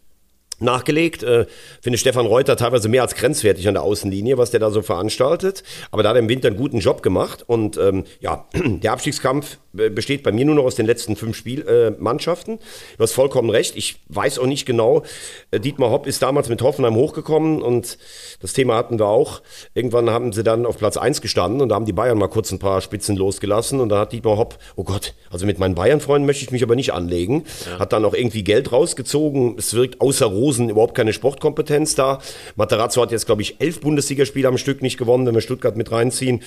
nachgelegt. Äh, finde Stefan Reuter teilweise mehr als grenzwertig an der Außenlinie, was der da so veranstaltet. Aber da hat er im Winter einen guten Job gemacht. Und ähm, ja, der Abstiegskampf besteht bei mir nur noch aus den letzten fünf Spielmannschaften. Äh, du hast vollkommen recht. Ich weiß auch nicht genau. Äh, Dietmar Hopp ist damals mit Hoffenheim hochgekommen und das Thema hatten wir auch. Irgendwann haben sie dann auf Platz eins gestanden und da haben die Bayern mal kurz ein paar Spitzen losgelassen und da hat Dietmar Hopp, oh Gott, also mit meinen Bayern-Freunden möchte ich mich aber nicht anlegen. Ja. Hat dann auch irgendwie Geld rausgezogen. Es wirkt außer Rosen überhaupt keine Sportkompetenz da. Materazzo hat jetzt, glaube ich, elf Bundesligaspiele am Stück nicht gewonnen, wenn wir Stuttgart mit reinziehen.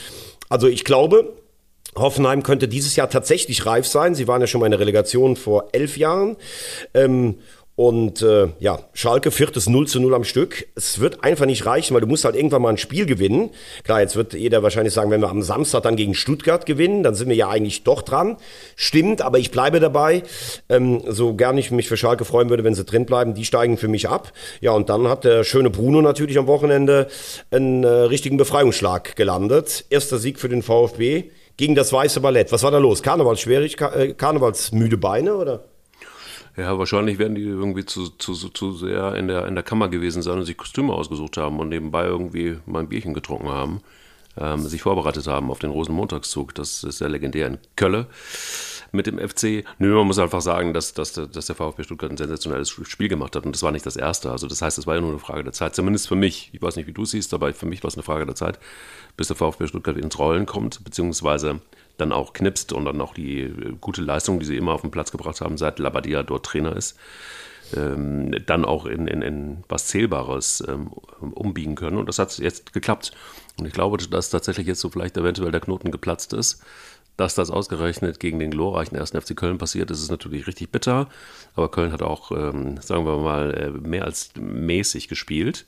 Also ich glaube, Hoffenheim könnte dieses Jahr tatsächlich reif sein. Sie waren ja schon mal in der Relegation vor elf Jahren. Ähm, Und äh, ja, Schalke viertes 0 zu 0 am Stück. Es wird einfach nicht reichen, weil du musst halt irgendwann mal ein Spiel gewinnen. Klar, jetzt wird jeder wahrscheinlich sagen, wenn wir am Samstag dann gegen Stuttgart gewinnen, dann sind wir ja eigentlich doch dran. Stimmt, aber ich bleibe dabei. Ähm, so gern ich mich für Schalke freuen würde, wenn sie drin bleiben, die steigen für mich ab. Ja, und dann hat der schöne Bruno natürlich am Wochenende einen äh, richtigen Befreiungsschlag gelandet. Erster Sieg für den VfB gegen das Weiße Ballett. Was war da los? Karnevalsschwierig, äh, Karnevalsmüde Beine oder? Ja, wahrscheinlich werden die irgendwie zu, zu, zu sehr in der, in der Kammer gewesen sein und sich Kostüme ausgesucht haben und nebenbei irgendwie mal ein Bierchen getrunken haben, ähm, sich vorbereitet haben auf den Rosenmontagszug. Das ist ja legendär in Kölle mit dem FC. Nö, man muss einfach sagen, dass, dass, dass der VfB Stuttgart ein sensationelles Spiel gemacht hat und das war nicht das erste. Also das heißt, es war ja nur eine Frage der Zeit, zumindest für mich. Ich weiß nicht, wie du siehst, aber für mich war es eine Frage der Zeit, bis der VfB Stuttgart ins Rollen kommt, beziehungsweise dann auch knipst und dann auch die äh, gute Leistung, die sie immer auf den Platz gebracht haben, seit Labadia dort Trainer ist, ähm, dann auch in, in, in was Zählbares ähm, umbiegen können. Und das hat jetzt geklappt. Und ich glaube, dass tatsächlich jetzt so vielleicht eventuell der Knoten geplatzt ist. Dass das ausgerechnet gegen den glorreichen 1. FC Köln passiert, ist ist natürlich richtig bitter. Aber Köln hat auch, ähm, sagen wir mal, äh, mehr als mäßig gespielt.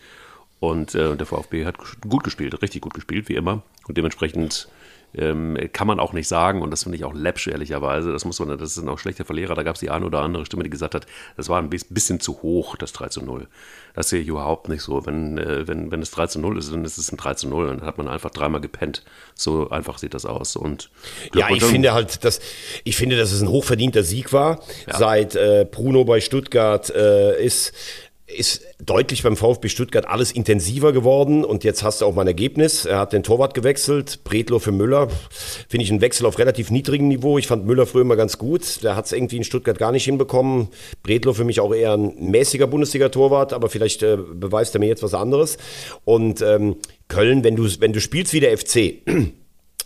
Und äh, der VfB hat gut gespielt, richtig gut gespielt, wie immer. Und dementsprechend ähm, kann man auch nicht sagen, und das finde ich auch läppsch, ehrlicherweise, das muss man, das sind auch schlechte Verlierer, da gab es die eine oder andere Stimme, die gesagt hat, das war ein bisschen zu hoch, das 3 zu 0. Das sehe ich überhaupt nicht so. Wenn, äh, wenn, wenn es 3 zu 0 ist, dann ist es ein 3 zu 0, dann hat man einfach dreimal gepennt. So einfach sieht das aus. Und ja, ich finde halt, dass, ich finde, dass es ein hochverdienter Sieg war. Ja. Seit äh, Bruno bei Stuttgart äh, ist, ist deutlich beim VfB Stuttgart alles intensiver geworden und jetzt hast du auch mal ein Ergebnis. Er hat den Torwart gewechselt, Bredlo für Müller. Finde ich einen Wechsel auf relativ niedrigem Niveau. Ich fand Müller früher immer ganz gut. Der hat es irgendwie in Stuttgart gar nicht hinbekommen. Bredlo für mich auch eher ein mäßiger Bundesliga-Torwart, aber vielleicht äh, beweist er mir jetzt was anderes. Und ähm, Köln, wenn du, wenn du spielst wie der FC,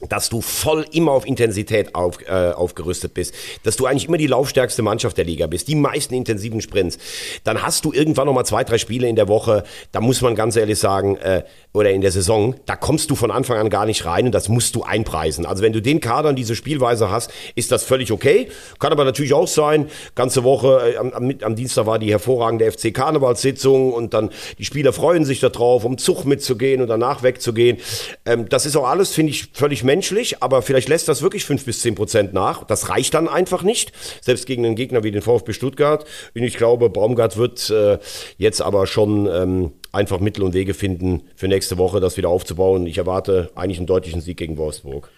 dass du voll immer auf Intensität auf, äh, aufgerüstet bist, dass du eigentlich immer die laufstärkste Mannschaft der Liga bist, die meisten intensiven Sprints, dann hast du irgendwann noch mal zwei, drei Spiele in der Woche, da muss man ganz ehrlich sagen, äh, oder in der Saison, da kommst du von Anfang an gar nicht rein und das musst du einpreisen. Also wenn du den Kader und diese Spielweise hast, ist das völlig okay. Kann aber natürlich auch sein, ganze Woche, äh, am, am, am Dienstag war die hervorragende FC Karnevalssitzung und dann die Spieler freuen sich darauf, um Zug mitzugehen und danach wegzugehen. Ähm, das ist auch alles, finde ich, völlig menschlich, aber vielleicht lässt das wirklich fünf bis zehn Prozent nach. Das reicht dann einfach nicht, selbst gegen einen Gegner wie den VfB Stuttgart. Und ich glaube, Baumgart wird äh, jetzt aber schon ähm, einfach Mittel und Wege finden, für nächste Woche das wieder aufzubauen. Ich erwarte eigentlich einen deutlichen Sieg gegen Wolfsburg.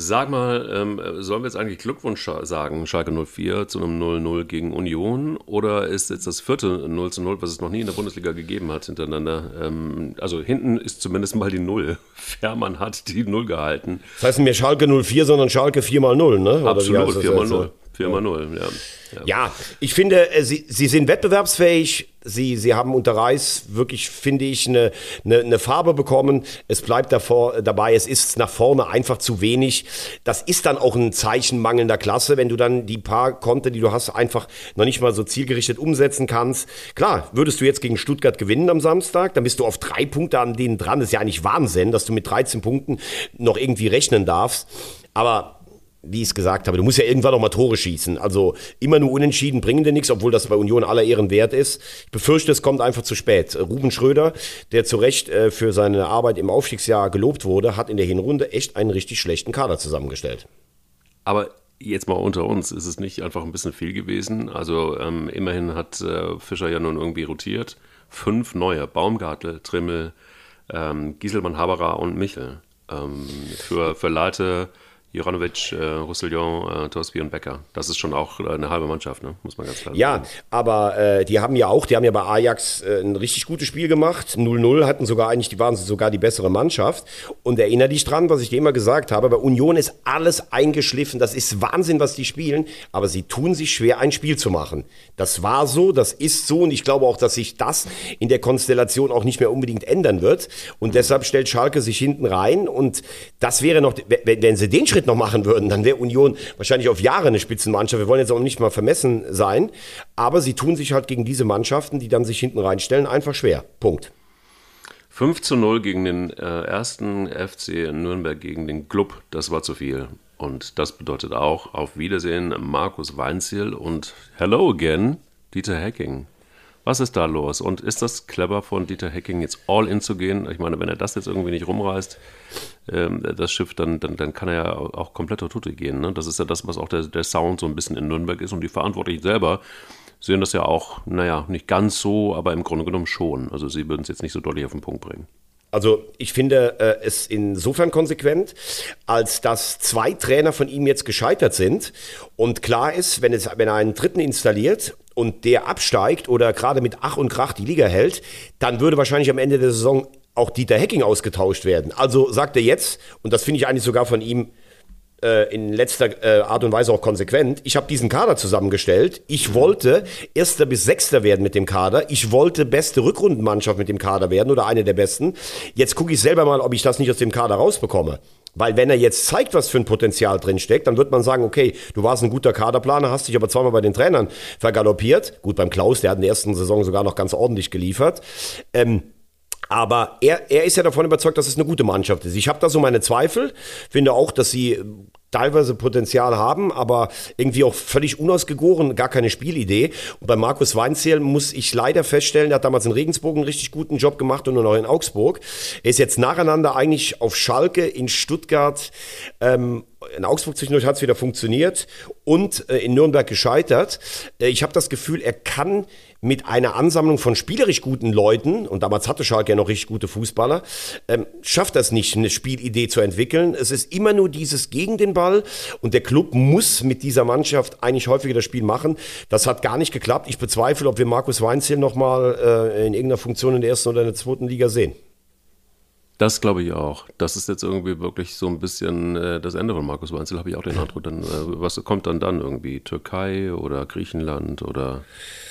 Sag mal, ähm, sollen wir jetzt eigentlich Glückwunsch sagen, Schalke 04 zu einem 0-0 gegen Union? Oder ist jetzt das vierte 0 0, was es noch nie in der Bundesliga gegeben hat, hintereinander? Ähm, also hinten ist zumindest mal die 0. Fährmann hat die 0 gehalten. Das heißt nicht mehr Schalke 04, sondern Schalke 4 mal 0, ne? Oder Absolut, 4 mal 0. 4 mal 0, ja. Ja. ja, ich finde, äh, sie, sie sind wettbewerbsfähig. Sie, sie haben unter Reis wirklich, finde ich, eine, eine, eine Farbe bekommen. Es bleibt davor, dabei, es ist nach vorne einfach zu wenig. Das ist dann auch ein Zeichen mangelnder Klasse, wenn du dann die paar Konte, die du hast, einfach noch nicht mal so zielgerichtet umsetzen kannst. Klar, würdest du jetzt gegen Stuttgart gewinnen am Samstag, dann bist du auf drei Punkte an denen dran. Das ist ja eigentlich Wahnsinn, dass du mit 13 Punkten noch irgendwie rechnen darfst. Aber wie ich es gesagt habe, du musst ja irgendwann noch mal Tore schießen. Also immer nur unentschieden bringen dir nichts, obwohl das bei Union aller Ehren wert ist. Ich befürchte, es kommt einfach zu spät. Ruben Schröder, der zu Recht äh, für seine Arbeit im Aufstiegsjahr gelobt wurde, hat in der Hinrunde echt einen richtig schlechten Kader zusammengestellt. Aber jetzt mal unter uns, ist es nicht einfach ein bisschen viel gewesen? Also ähm, immerhin hat äh, Fischer ja nun irgendwie rotiert. Fünf neue, Baumgartel, Trimmel, ähm, Gieselmann, Haberer und Michel. Ähm, für, für Leite Juranovic, äh, Roussillon, äh, Torsby und Becker. Das ist schon auch äh, eine halbe Mannschaft, ne? muss man ganz klar ja, sagen. Ja, aber äh, die haben ja auch, die haben ja bei Ajax äh, ein richtig gutes Spiel gemacht. 0-0 hatten sogar eigentlich, die waren sogar die bessere Mannschaft. Und erinnere dich dran, was ich dir immer gesagt habe, bei Union ist alles eingeschliffen. Das ist Wahnsinn, was die spielen. Aber sie tun sich schwer, ein Spiel zu machen. Das war so, das ist so. Und ich glaube auch, dass sich das in der Konstellation auch nicht mehr unbedingt ändern wird. Und deshalb stellt Schalke sich hinten rein. Und das wäre noch, wenn, wenn sie den Schritt Schritt noch machen würden, dann wäre Union wahrscheinlich auf Jahre eine Spitzenmannschaft. Wir wollen jetzt auch nicht mal vermessen sein, aber sie tun sich halt gegen diese Mannschaften, die dann sich hinten reinstellen, einfach schwer. Punkt. 5 zu 0 gegen den äh, ersten FC Nürnberg gegen den Club, das war zu viel. Und das bedeutet auch auf Wiedersehen Markus Weinziel und Hello again, Dieter Hacking. Was ist da los? Und ist das clever von Dieter Hacking, jetzt all in zu gehen? Ich meine, wenn er das jetzt irgendwie nicht rumreißt, ähm, das Schiff, dann, dann, dann kann er ja auch komplett Tutte gehen. Ne? Das ist ja das, was auch der, der Sound so ein bisschen in Nürnberg ist. Und die Verantwortlichen selber sehen das ja auch, naja, nicht ganz so, aber im Grunde genommen schon. Also sie würden es jetzt nicht so deutlich auf den Punkt bringen. Also ich finde äh, es insofern konsequent, als dass zwei Trainer von ihm jetzt gescheitert sind und klar ist, wenn, es, wenn er einen dritten installiert und der absteigt oder gerade mit Ach und Krach die Liga hält, dann würde wahrscheinlich am Ende der Saison auch Dieter Hecking ausgetauscht werden. Also sagt er jetzt, und das finde ich eigentlich sogar von ihm äh, in letzter äh, Art und Weise auch konsequent. Ich habe diesen Kader zusammengestellt. Ich wollte Erster bis Sechster werden mit dem Kader. Ich wollte beste Rückrundenmannschaft mit dem Kader werden oder eine der besten. Jetzt gucke ich selber mal, ob ich das nicht aus dem Kader rausbekomme. Weil wenn er jetzt zeigt, was für ein Potenzial drinsteckt, dann wird man sagen, okay, du warst ein guter Kaderplaner, hast dich aber zweimal bei den Trainern vergaloppiert. Gut, beim Klaus, der hat in der ersten Saison sogar noch ganz ordentlich geliefert. Ähm, aber er, er ist ja davon überzeugt, dass es eine gute Mannschaft ist. Ich habe da so meine Zweifel, finde auch, dass sie teilweise Potenzial haben, aber irgendwie auch völlig unausgegoren, gar keine Spielidee. Und bei Markus Weinzierl muss ich leider feststellen, er hat damals in Regensburg einen richtig guten Job gemacht und nur noch in Augsburg. Er ist jetzt nacheinander eigentlich auf Schalke, in Stuttgart, ähm, in Augsburg zwischendurch hat es wieder funktioniert und äh, in Nürnberg gescheitert. Äh, ich habe das Gefühl, er kann mit einer Ansammlung von spielerisch guten Leuten, und damals hatte Schalke ja noch richtig gute Fußballer, ähm, schafft das nicht, eine Spielidee zu entwickeln. Es ist immer nur dieses gegen den Ball und der Club muss mit dieser Mannschaft eigentlich häufiger das Spiel machen. Das hat gar nicht geklappt. Ich bezweifle, ob wir Markus Weinzel nochmal äh, in irgendeiner Funktion in der ersten oder in der zweiten Liga sehen. Das glaube ich auch. Das ist jetzt irgendwie wirklich so ein bisschen äh, das Ende von Markus Weinzel, habe ich auch den Eindruck. Dann, äh, was kommt dann dann irgendwie? Türkei oder Griechenland oder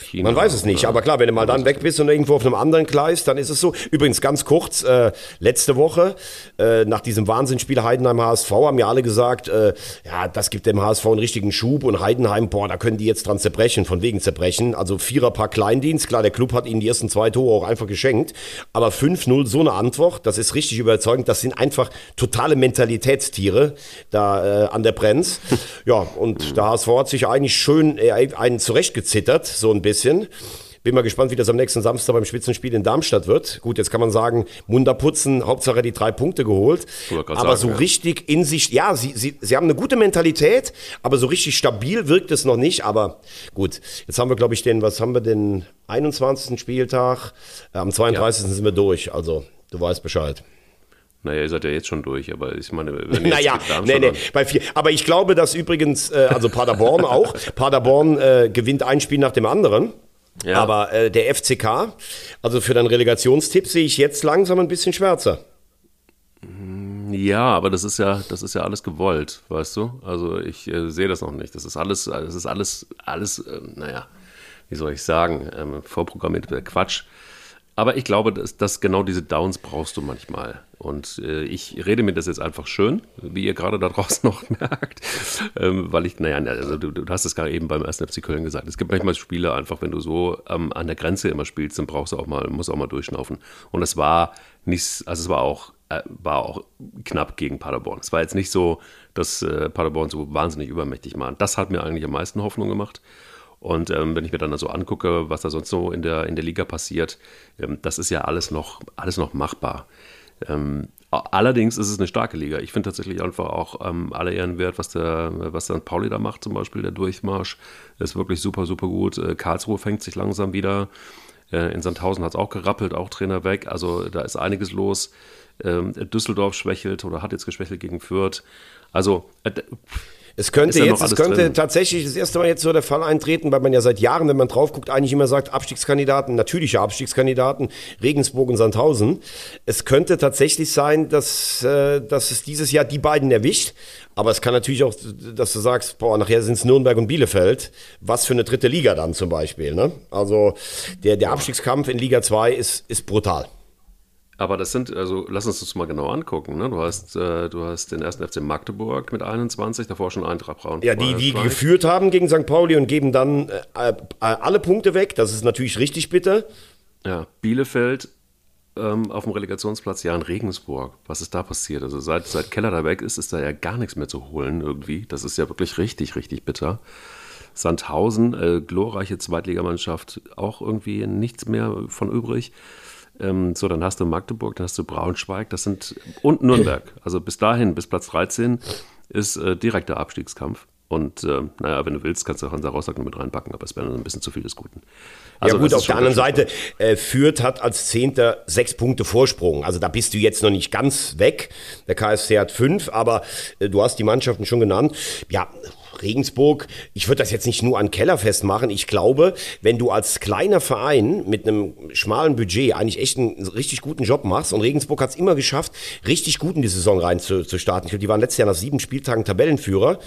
China. Man weiß es nicht, aber klar, wenn du mal dann weg bist und irgendwo auf einem anderen Gleis, dann ist es so. Übrigens ganz kurz, äh, letzte Woche, äh, nach diesem Wahnsinnsspiel Heidenheim HSV, haben ja alle gesagt, äh, ja, das gibt dem HSV einen richtigen Schub und Heidenheim, boah, da können die jetzt dran zerbrechen, von wegen zerbrechen. Also Viererpack Kleindienst, klar, der Club hat ihnen die ersten zwei Tore auch einfach geschenkt, aber 5-0, so eine Antwort, das ist richtig überzeugend, das sind einfach totale Mentalitätstiere da äh, an der Brenz. Ja, und der HSV hat sich eigentlich schön äh, einen zurechtgezittert, so ein bisschen. Bin mal gespannt, wie das am nächsten Samstag beim Spitzenspiel in Darmstadt wird. Gut, jetzt kann man sagen, Munder putzen, Hauptsache die drei Punkte geholt. Aber sagen, so ja. richtig in sich, ja, sie, sie, sie haben eine gute Mentalität, aber so richtig stabil wirkt es noch nicht. Aber gut, jetzt haben wir, glaube ich, den, was haben wir, den 21. Spieltag. Am 32. Ja. sind wir durch. Also, du weißt Bescheid. Naja, ihr seid ja jetzt schon durch, aber ich meine, wenn ihr Naja, nee, nee, bei vier. Aber ich glaube, dass übrigens, äh, also Paderborn auch, Paderborn äh, gewinnt ein Spiel nach dem anderen. Ja. Aber äh, der FCK, also für deinen Relegationstipp sehe ich jetzt langsam ein bisschen schwärzer. Ja, aber das ist ja, das ist ja alles gewollt, weißt du? Also ich äh, sehe das noch nicht. Das ist alles, das ist alles, alles, äh, naja, wie soll ich sagen, ähm, vorprogrammiert Quatsch. Aber ich glaube, dass, dass, genau diese Downs brauchst du manchmal. Und äh, ich rede mir das jetzt einfach schön, wie ihr gerade da draußen noch merkt. Ähm, weil ich, naja, also du, du hast es gerade eben beim 1. FC Köln gesagt. Es gibt manchmal Spiele einfach, wenn du so ähm, an der Grenze immer spielst, dann brauchst du auch mal, musst auch mal durchschnaufen. Und es war nicht, also es war auch, äh, war auch knapp gegen Paderborn. Es war jetzt nicht so, dass äh, Paderborn so wahnsinnig übermächtig war. Das hat mir eigentlich am meisten Hoffnung gemacht. Und ähm, wenn ich mir dann so angucke, was da sonst so in der, in der Liga passiert, ähm, das ist ja alles noch, alles noch machbar. Ähm, allerdings ist es eine starke Liga. Ich finde tatsächlich einfach auch ähm, alle Ehren wert, was der, was der Pauli da macht, zum Beispiel der Durchmarsch, ist wirklich super, super gut. Äh, Karlsruhe fängt sich langsam wieder. Äh, in Sandhausen hat es auch gerappelt, auch Trainer weg. Also da ist einiges los. Ähm, Düsseldorf schwächelt oder hat jetzt geschwächelt gegen Fürth. Also äh, es könnte jetzt, es könnte drin? tatsächlich das erste Mal jetzt so der Fall eintreten, weil man ja seit Jahren, wenn man drauf guckt, eigentlich immer sagt, Abstiegskandidaten, natürliche Abstiegskandidaten, Regensburg und Sandhausen. Es könnte tatsächlich sein, dass, äh, dass es dieses Jahr die beiden erwischt. Aber es kann natürlich auch, dass du sagst, boah, nachher sind es Nürnberg und Bielefeld. Was für eine dritte Liga dann zum Beispiel. Ne? Also der, der Abstiegskampf in Liga 2 ist, ist brutal. Aber das sind, also lass uns das mal genau angucken. Ne? Du, hast, äh, du hast den ersten FC Magdeburg mit 21, davor schon Eintracht Braun. Ja, die, die geführt haben gegen St. Pauli und geben dann äh, äh, alle Punkte weg. Das ist natürlich richtig bitter. Ja, Bielefeld ähm, auf dem Relegationsplatz, ja in Regensburg. Was ist da passiert? Also seit, seit Keller da weg ist, ist da ja gar nichts mehr zu holen irgendwie. Das ist ja wirklich richtig, richtig bitter. Sandhausen, äh, glorreiche Zweitligamannschaft, auch irgendwie nichts mehr von übrig. Ähm, so, dann hast du Magdeburg, dann hast du Braunschweig, das sind und Nürnberg. Also bis dahin, bis Platz 13 ist äh, direkter Abstiegskampf. Und äh, naja, wenn du willst, kannst du Hansa Rostock noch mit reinpacken, aber es wäre ein bisschen zu viel des Guten. Also ja gut, auf der anderen Seite, äh, Fürth hat als Zehnter sechs Punkte Vorsprung. Also da bist du jetzt noch nicht ganz weg. Der KSC hat fünf, aber äh, du hast die Mannschaften schon genannt. Ja, Regensburg, ich würde das jetzt nicht nur an Keller festmachen. Ich glaube, wenn du als kleiner Verein mit einem schmalen Budget eigentlich echt einen richtig guten Job machst und Regensburg hat es immer geschafft, richtig gut in die Saison rein zu, zu starten. Ich glaube, die waren letztes Jahr nach sieben Spieltagen Tabellenführer.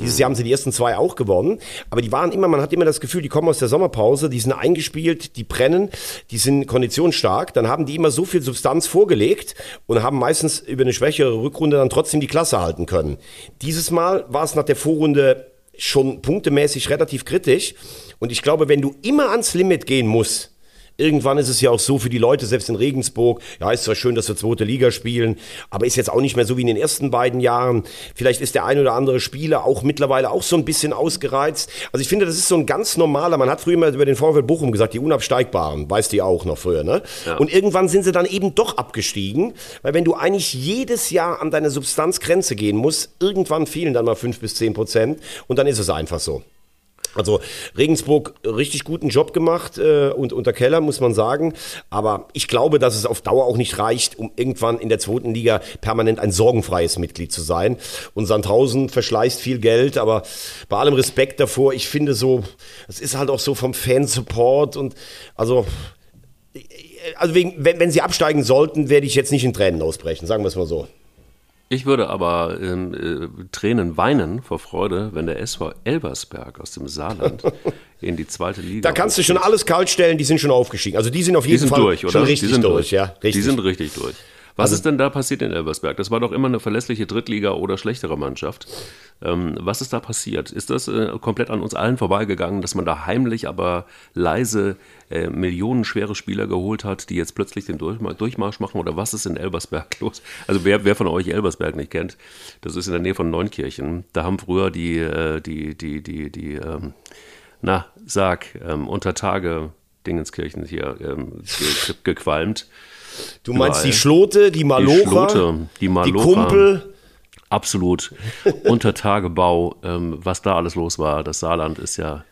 Dieses Jahr haben sie die ersten zwei auch gewonnen. Aber die waren immer, man hat immer das Gefühl, die kommen aus der Sommerpause, die sind eingespielt, die brennen, die sind konditionsstark. Dann haben die immer so viel Substanz vorgelegt und haben meistens über eine schwächere Rückrunde dann trotzdem die Klasse halten können. Dieses Mal war es nach der Vorrunde schon punktemäßig relativ kritisch. Und ich glaube, wenn du immer ans Limit gehen musst, Irgendwann ist es ja auch so für die Leute, selbst in Regensburg, ja, ist zwar schön, dass wir zweite Liga spielen, aber ist jetzt auch nicht mehr so wie in den ersten beiden Jahren. Vielleicht ist der ein oder andere Spieler auch mittlerweile auch so ein bisschen ausgereizt. Also ich finde, das ist so ein ganz normaler, man hat früher mal über den VfL Bochum gesagt, die Unabsteigbaren, weißt du auch noch früher, ne? Ja. Und irgendwann sind sie dann eben doch abgestiegen, weil wenn du eigentlich jedes Jahr an deine Substanzgrenze gehen musst, irgendwann fehlen dann mal fünf bis zehn Prozent und dann ist es einfach so. Also Regensburg richtig guten Job gemacht äh, und unter Keller muss man sagen. Aber ich glaube, dass es auf Dauer auch nicht reicht, um irgendwann in der zweiten Liga permanent ein sorgenfreies Mitglied zu sein. Und Sandhausen verschleißt viel Geld, aber bei allem Respekt davor, ich finde so, es ist halt auch so vom Fansupport und also also wegen, wenn, wenn sie absteigen sollten, werde ich jetzt nicht in Tränen ausbrechen, sagen wir es mal so. Ich würde aber ähm, äh, Tränen weinen vor Freude, wenn der SV Elbersberg aus dem Saarland in die zweite Liga. Da kannst aufsteht. du schon alles kalt stellen, die sind schon aufgestiegen. Also die sind auf jeden Fall durch, schon richtig die sind durch. durch. Ja, richtig. Die sind richtig durch. Was also, ist denn da passiert in Elversberg? Das war doch immer eine verlässliche Drittliga- oder schlechtere Mannschaft. Ähm, was ist da passiert? Ist das äh, komplett an uns allen vorbeigegangen, dass man da heimlich, aber leise äh, millionenschwere Spieler geholt hat, die jetzt plötzlich den Durchmarsch machen? Oder was ist in Elversberg los? Also wer, wer von euch Elversberg nicht kennt, das ist in der Nähe von Neunkirchen. Da haben früher die, äh, die, die, die, die, ähm, na, sag, ähm, unter Tage Dingenskirchen hier ähm, ge gequalmt. Du meinst Überall. die Schlote, die Malocha, die, Schlote, die, Malocha, die Kumpel? Absolut. Untertagebau, ähm, was da alles los war. Das Saarland ist ja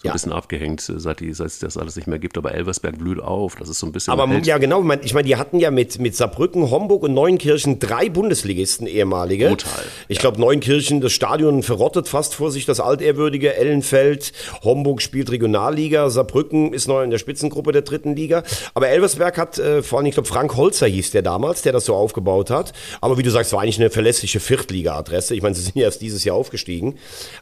so ja. ein bisschen abgehängt, seit, die, seit es das alles nicht mehr gibt. Aber Elversberg blüht auf. Das ist so ein bisschen. Aber ja, genau. Ich meine, die hatten ja mit, mit Saarbrücken, Homburg und Neunkirchen drei Bundesligisten ehemalige. Total. Ich ja. glaube, Neunkirchen, das Stadion verrottet fast vor sich, das altehrwürdige Ellenfeld. Homburg spielt Regionalliga. Saarbrücken ist neu in der Spitzengruppe der dritten Liga. Aber Elversberg hat äh, vor allem, ich glaube, Frank Holzer hieß der damals, der das so aufgebaut hat. Aber wie du sagst, war eigentlich eine verlässliche Viertliga-Adresse. Ich meine, sie sind ja erst dieses Jahr aufgestiegen.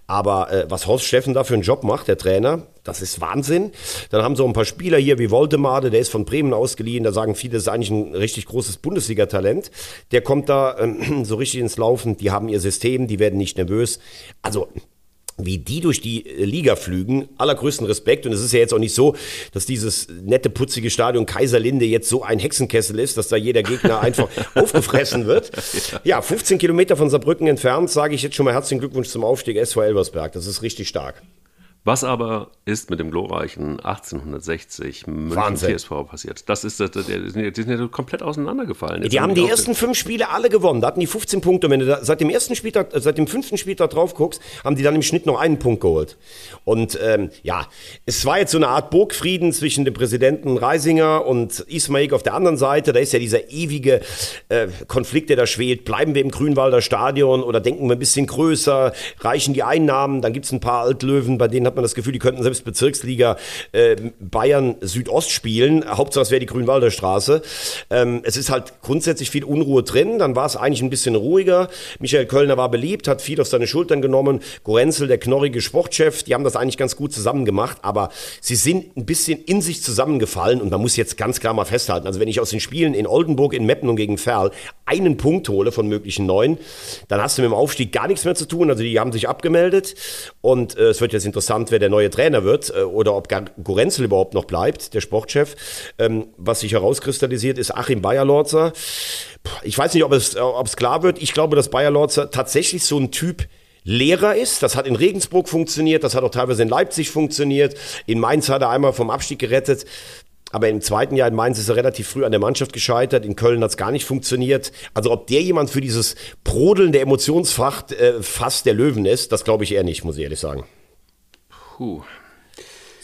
Aber äh, was Horst Steffen da für einen Job macht, der Trainer, Trainer. Das ist Wahnsinn. Dann haben sie auch ein paar Spieler hier wie Voldemade, der ist von Bremen ausgeliehen. Da sagen viele, das ist eigentlich ein richtig großes Bundesliga-Talent. Der kommt da ähm, so richtig ins Laufen. Die haben ihr System, die werden nicht nervös. Also wie die durch die Liga flügen, allergrößten Respekt. Und es ist ja jetzt auch nicht so, dass dieses nette, putzige Stadion Kaiserlinde jetzt so ein Hexenkessel ist, dass da jeder Gegner einfach aufgefressen wird. Ja, 15 Kilometer von Saarbrücken entfernt, sage ich jetzt schon mal herzlichen Glückwunsch zum Aufstieg SV Elversberg. Das ist richtig stark. Was aber ist mit dem glorreichen 1860 München TSV passiert? Das ist, die sind ja komplett auseinandergefallen. Jetzt die haben die, die ersten fünf Spiele alle gewonnen. Da hatten die 15 Punkte. Und wenn du da, seit dem ersten Spieltag, äh, seit dem fünften Spieltag drauf guckst, haben die dann im Schnitt noch einen Punkt geholt. Und ähm, ja, es war jetzt so eine Art Burgfrieden zwischen dem Präsidenten Reisinger und Ismail auf der anderen Seite. Da ist ja dieser ewige äh, Konflikt, der da schwelt. Bleiben wir im Grünwalder Stadion oder denken wir ein bisschen größer? Reichen die Einnahmen? Dann gibt es ein paar Altlöwen, bei denen hat man das Gefühl, die könnten selbst Bezirksliga äh, Bayern Südost spielen. Hauptsache es wäre die Grünwalder Straße. Ähm, es ist halt grundsätzlich viel Unruhe drin. Dann war es eigentlich ein bisschen ruhiger. Michael Kölner war beliebt, hat viel auf seine Schultern genommen. Gorenzel, der knorrige Sportchef, die haben das eigentlich ganz gut zusammen gemacht. Aber sie sind ein bisschen in sich zusammengefallen. Und man muss jetzt ganz klar mal festhalten. Also wenn ich aus den Spielen in Oldenburg, in Meppen und gegen Ferl einen Punkt hole von möglichen neun, dann hast du mit dem Aufstieg gar nichts mehr zu tun. Also die haben sich abgemeldet. Und äh, es wird jetzt interessant wer der neue Trainer wird äh, oder ob Gorenzel überhaupt noch bleibt, der Sportchef. Ähm, was sich herauskristallisiert, ist Achim Bayerlorzer. Ich weiß nicht, ob es, ob es klar wird. Ich glaube, dass Bayerlorzer tatsächlich so ein Typ Lehrer ist. Das hat in Regensburg funktioniert, das hat auch teilweise in Leipzig funktioniert. In Mainz hat er einmal vom Abstieg gerettet. Aber im zweiten Jahr in Mainz ist er relativ früh an der Mannschaft gescheitert. In Köln hat es gar nicht funktioniert. Also ob der jemand für dieses Brodeln der Emotionsfacht äh, Fass der Löwen ist, das glaube ich eher nicht, muss ich ehrlich sagen. Puh.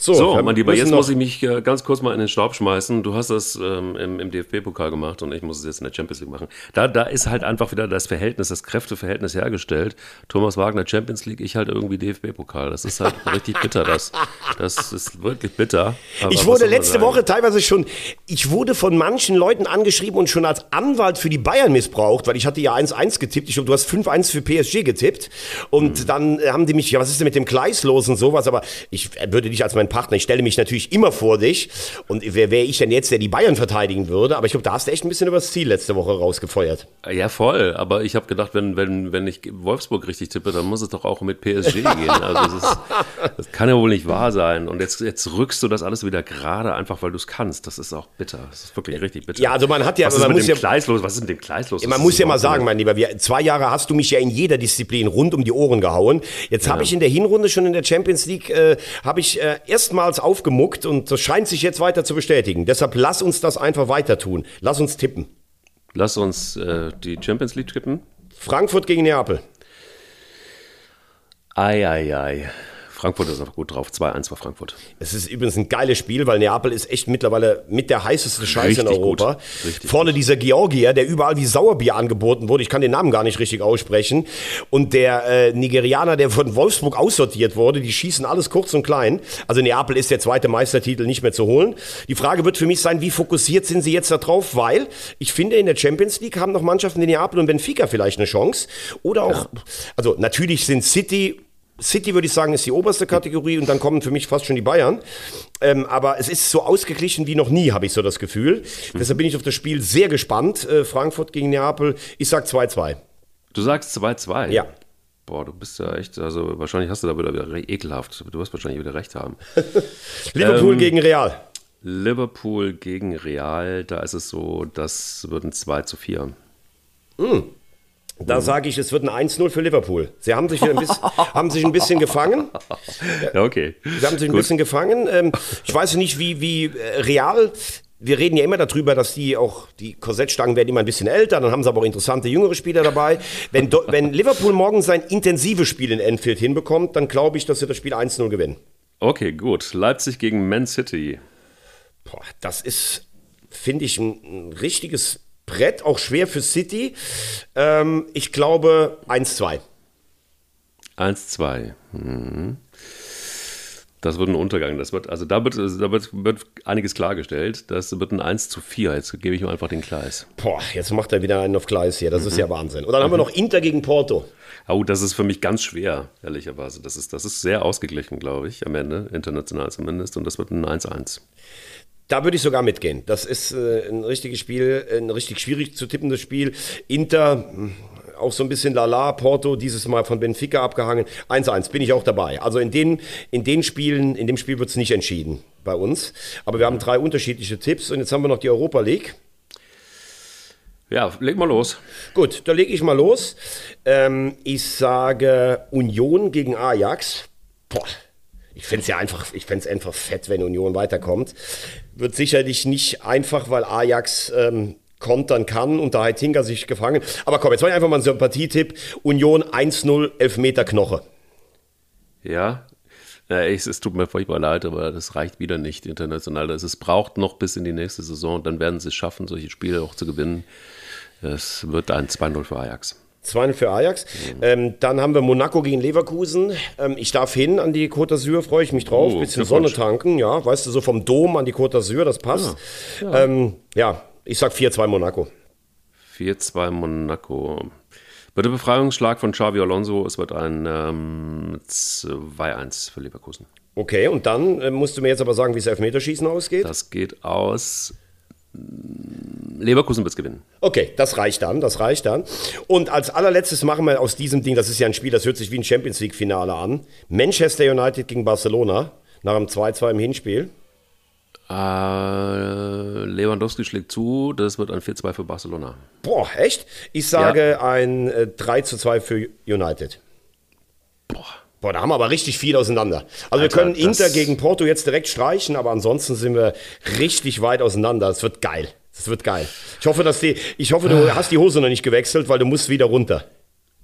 So, so mein Lieber, jetzt muss ich mich äh, ganz kurz mal in den Staub schmeißen. Du hast das ähm, im, im DFB-Pokal gemacht und ich muss es jetzt in der Champions League machen. Da, da ist halt einfach wieder das Verhältnis, das Kräfteverhältnis hergestellt. Thomas Wagner Champions League, ich halt irgendwie DFB-Pokal. Das ist halt richtig bitter. Das, das ist wirklich bitter. Aber ich wurde letzte Woche teilweise schon, ich wurde von manchen Leuten angeschrieben und schon als Anwalt für die Bayern missbraucht, weil ich hatte ja 1-1 getippt. Ich glaube, du hast 5-1 für PSG getippt. Und mhm. dann haben die mich, ja, was ist denn mit dem Gleis los und sowas? Aber ich würde dich als mein Partner. Ich stelle mich natürlich immer vor dich. Und wer wäre ich denn jetzt, der die Bayern verteidigen würde? Aber ich glaube, da hast du echt ein bisschen übers Ziel letzte Woche rausgefeuert. Ja, voll. Aber ich habe gedacht, wenn, wenn, wenn ich Wolfsburg richtig tippe, dann muss es doch auch mit PSG gehen. Also das, ist, das kann ja wohl nicht wahr sein. Und jetzt, jetzt rückst du das alles wieder gerade, einfach weil du es kannst. Das ist auch bitter. Das ist wirklich richtig bitter. Ja, also man hat ja. Was ist man mit muss dem ja, Kleis los? Was ist mit dem Kleis los? Man muss ja mal sagen, mein Lieber, wir, zwei Jahre hast du mich ja in jeder Disziplin rund um die Ohren gehauen. Jetzt ja. habe ich in der Hinrunde schon in der Champions League, äh, habe ich äh, erstmals aufgemuckt und das scheint sich jetzt weiter zu bestätigen. Deshalb lass uns das einfach weiter tun. Lass uns tippen. Lass uns äh, die Champions League tippen. Frankfurt gegen Neapel. Ei, ei, ei. Frankfurt ist einfach gut drauf. 2-1 für Frankfurt. Es ist übrigens ein geiles Spiel, weil Neapel ist echt mittlerweile mit der heißeste Scheiße richtig in Europa. Vorne gut. dieser Georgier, der überall wie Sauerbier angeboten wurde. Ich kann den Namen gar nicht richtig aussprechen. Und der äh, Nigerianer, der von Wolfsburg aussortiert wurde, die schießen alles kurz und klein. Also Neapel ist der zweite Meistertitel nicht mehr zu holen. Die Frage wird für mich sein, wie fokussiert sind sie jetzt darauf? Weil ich finde, in der Champions League haben noch Mannschaften wie Neapel und Benfica vielleicht eine Chance. Oder auch, ja. also natürlich sind City City würde ich sagen, ist die oberste Kategorie und dann kommen für mich fast schon die Bayern. Ähm, aber es ist so ausgeglichen wie noch nie, habe ich so das Gefühl. Mhm. Deshalb bin ich auf das Spiel sehr gespannt. Äh, Frankfurt gegen Neapel. Ich sag 2-2. Du sagst 2-2? Ja. Boah, du bist ja echt, also wahrscheinlich hast du da wieder, wieder ekelhaft. Du wirst wahrscheinlich wieder recht haben. Liverpool ähm, gegen Real. Liverpool gegen Real, da ist es so, das würden 2 zu 4. Mhm. Da sage ich, es wird ein 1-0 für Liverpool. Sie haben sich, ein bisschen, haben sich ein bisschen gefangen. Okay. Sie haben sich ein Gut. bisschen gefangen. Ähm, ich weiß nicht, wie, wie äh, real. Wir reden ja immer darüber, dass die auch, die Korsettstangen werden immer ein bisschen älter, dann haben sie aber auch interessante jüngere Spieler dabei. Wenn, wenn Liverpool morgen sein intensives Spiel in Enfield hinbekommt, dann glaube ich, dass sie das Spiel 1-0 gewinnen. Okay, gut. Leipzig gegen Man City. Boah, das ist, finde ich, ein, ein richtiges Brett, auch schwer für City. Ähm, ich glaube 1-2. 1-2. Mhm. Das wird ein Untergang. Das wird, also da wird, da wird, wird einiges klargestellt. Das wird ein 1 zu 4. Jetzt gebe ich ihm einfach den Gleis. Boah, jetzt macht er wieder einen auf Gleis hier. Das mhm. ist ja Wahnsinn. Und dann mhm. haben wir noch Inter gegen Porto. Oh, das ist für mich ganz schwer, ehrlicherweise. Das ist, das ist sehr ausgeglichen, glaube ich, am Ende, international zumindest. Und das wird ein 1-1. Da würde ich sogar mitgehen. Das ist äh, ein richtiges Spiel, ein richtig schwierig zu tippendes Spiel. Inter, hm, auch so ein bisschen Lala, Porto, dieses Mal von Benfica abgehangen. 1-1, bin ich auch dabei. Also in den, in den Spielen, in dem Spiel wird es nicht entschieden bei uns. Aber wir haben drei unterschiedliche Tipps und jetzt haben wir noch die Europa League. Ja, leg mal los. Gut, da lege ich mal los. Ähm, ich sage Union gegen Ajax. Boah, ich fände es ja einfach, ich fände einfach fett, wenn Union weiterkommt. Wird sicherlich nicht einfach, weil Ajax ähm, kontern kann und da hat Tinker sich gefangen. Aber komm, jetzt mache ich einfach mal einen Sympathietipp. Union 1-0, Elfmeter Knoche. Ja, ja, ich, es tut mir furchtbar leid, aber das reicht wieder nicht international. Also es braucht noch bis in die nächste Saison. Dann werden sie es schaffen, solche Spiele auch zu gewinnen. Es wird ein 2-0 für Ajax. 2 für Ajax. Mhm. Ähm, dann haben wir Monaco gegen Leverkusen. Ähm, ich darf hin an die Côte d'Azur, freue ich mich drauf. Oh, Bisschen Sonne tanken, ja. Weißt du, so vom Dom an die Côte d'Azur, das passt. Ja, ja. Ähm, ja ich sag 4-2 Monaco. 4-2 Monaco. Bei der Befreiungsschlag von Xavi Alonso, es wird ein ähm, 2-1 für Leverkusen. Okay, und dann äh, musst du mir jetzt aber sagen, wie das Elfmeterschießen ausgeht. Das geht aus Leverkusen wird es gewinnen. Okay, das reicht dann, das reicht dann. Und als allerletztes machen wir aus diesem Ding, das ist ja ein Spiel, das hört sich wie ein Champions League-Finale an. Manchester United gegen Barcelona nach einem 2-2 im Hinspiel. Äh, Lewandowski schlägt zu, das wird ein 4-2 für Barcelona. Boah, echt? Ich sage ja. ein äh, 3-2 für United. Boah, da haben wir aber richtig viel auseinander. Also Alter, wir können Inter gegen Porto jetzt direkt streichen, aber ansonsten sind wir richtig weit auseinander. Es wird geil. Es wird geil. Ich hoffe, dass die, ich hoffe, du hast die Hose noch nicht gewechselt, weil du musst wieder runter.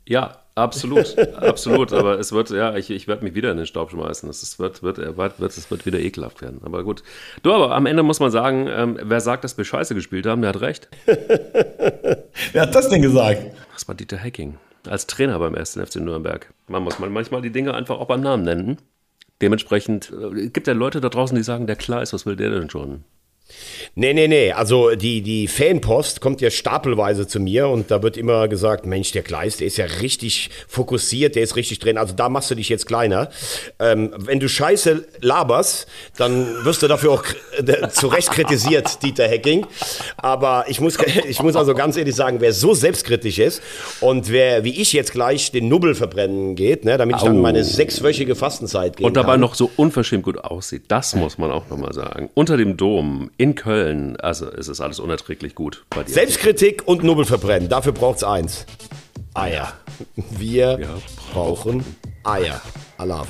Ja, absolut, absolut. Aber es wird, ja, ich, ich werde mich wieder in den Staub schmeißen. Es wird, wird, er wird, wird, es wird wieder ekelhaft werden. Aber gut. Du, aber am Ende muss man sagen, ähm, wer sagt, dass wir scheiße gespielt haben, der hat recht. Wer hat das denn gesagt? Das war Dieter Hecking. Als Trainer beim 1. FC Nürnberg. Man muss man manchmal die Dinge einfach auch beim Namen nennen. Dementsprechend äh, gibt ja Leute da draußen, die sagen, der Kleis, was will der denn schon? Nee, nee, nee. Also die, die Fanpost kommt ja stapelweise zu mir und da wird immer gesagt, Mensch, der Gleis, der ist ja richtig fokussiert, der ist richtig drin. Also da machst du dich jetzt kleiner. Ähm, wenn du Scheiße laberst, dann wirst du dafür auch äh, zu Recht kritisiert, Dieter Hecking. Aber ich muss, ich muss also ganz ehrlich sagen, wer so selbstkritisch ist und wer, wie ich jetzt gleich, den Nubbel verbrennen geht, ne, damit ich dann Au. meine sechswöchige Fastenzeit gehen Und dabei kann. noch so unverschämt gut aussieht. Das muss man auch nochmal sagen. Unter dem Dom in Köln, also es ist alles unerträglich gut bei dir. Selbstkritik und Nubbel verbrennen. Dafür braucht's eins. Eier. Wir Ja, brauchen Eier. Alaf.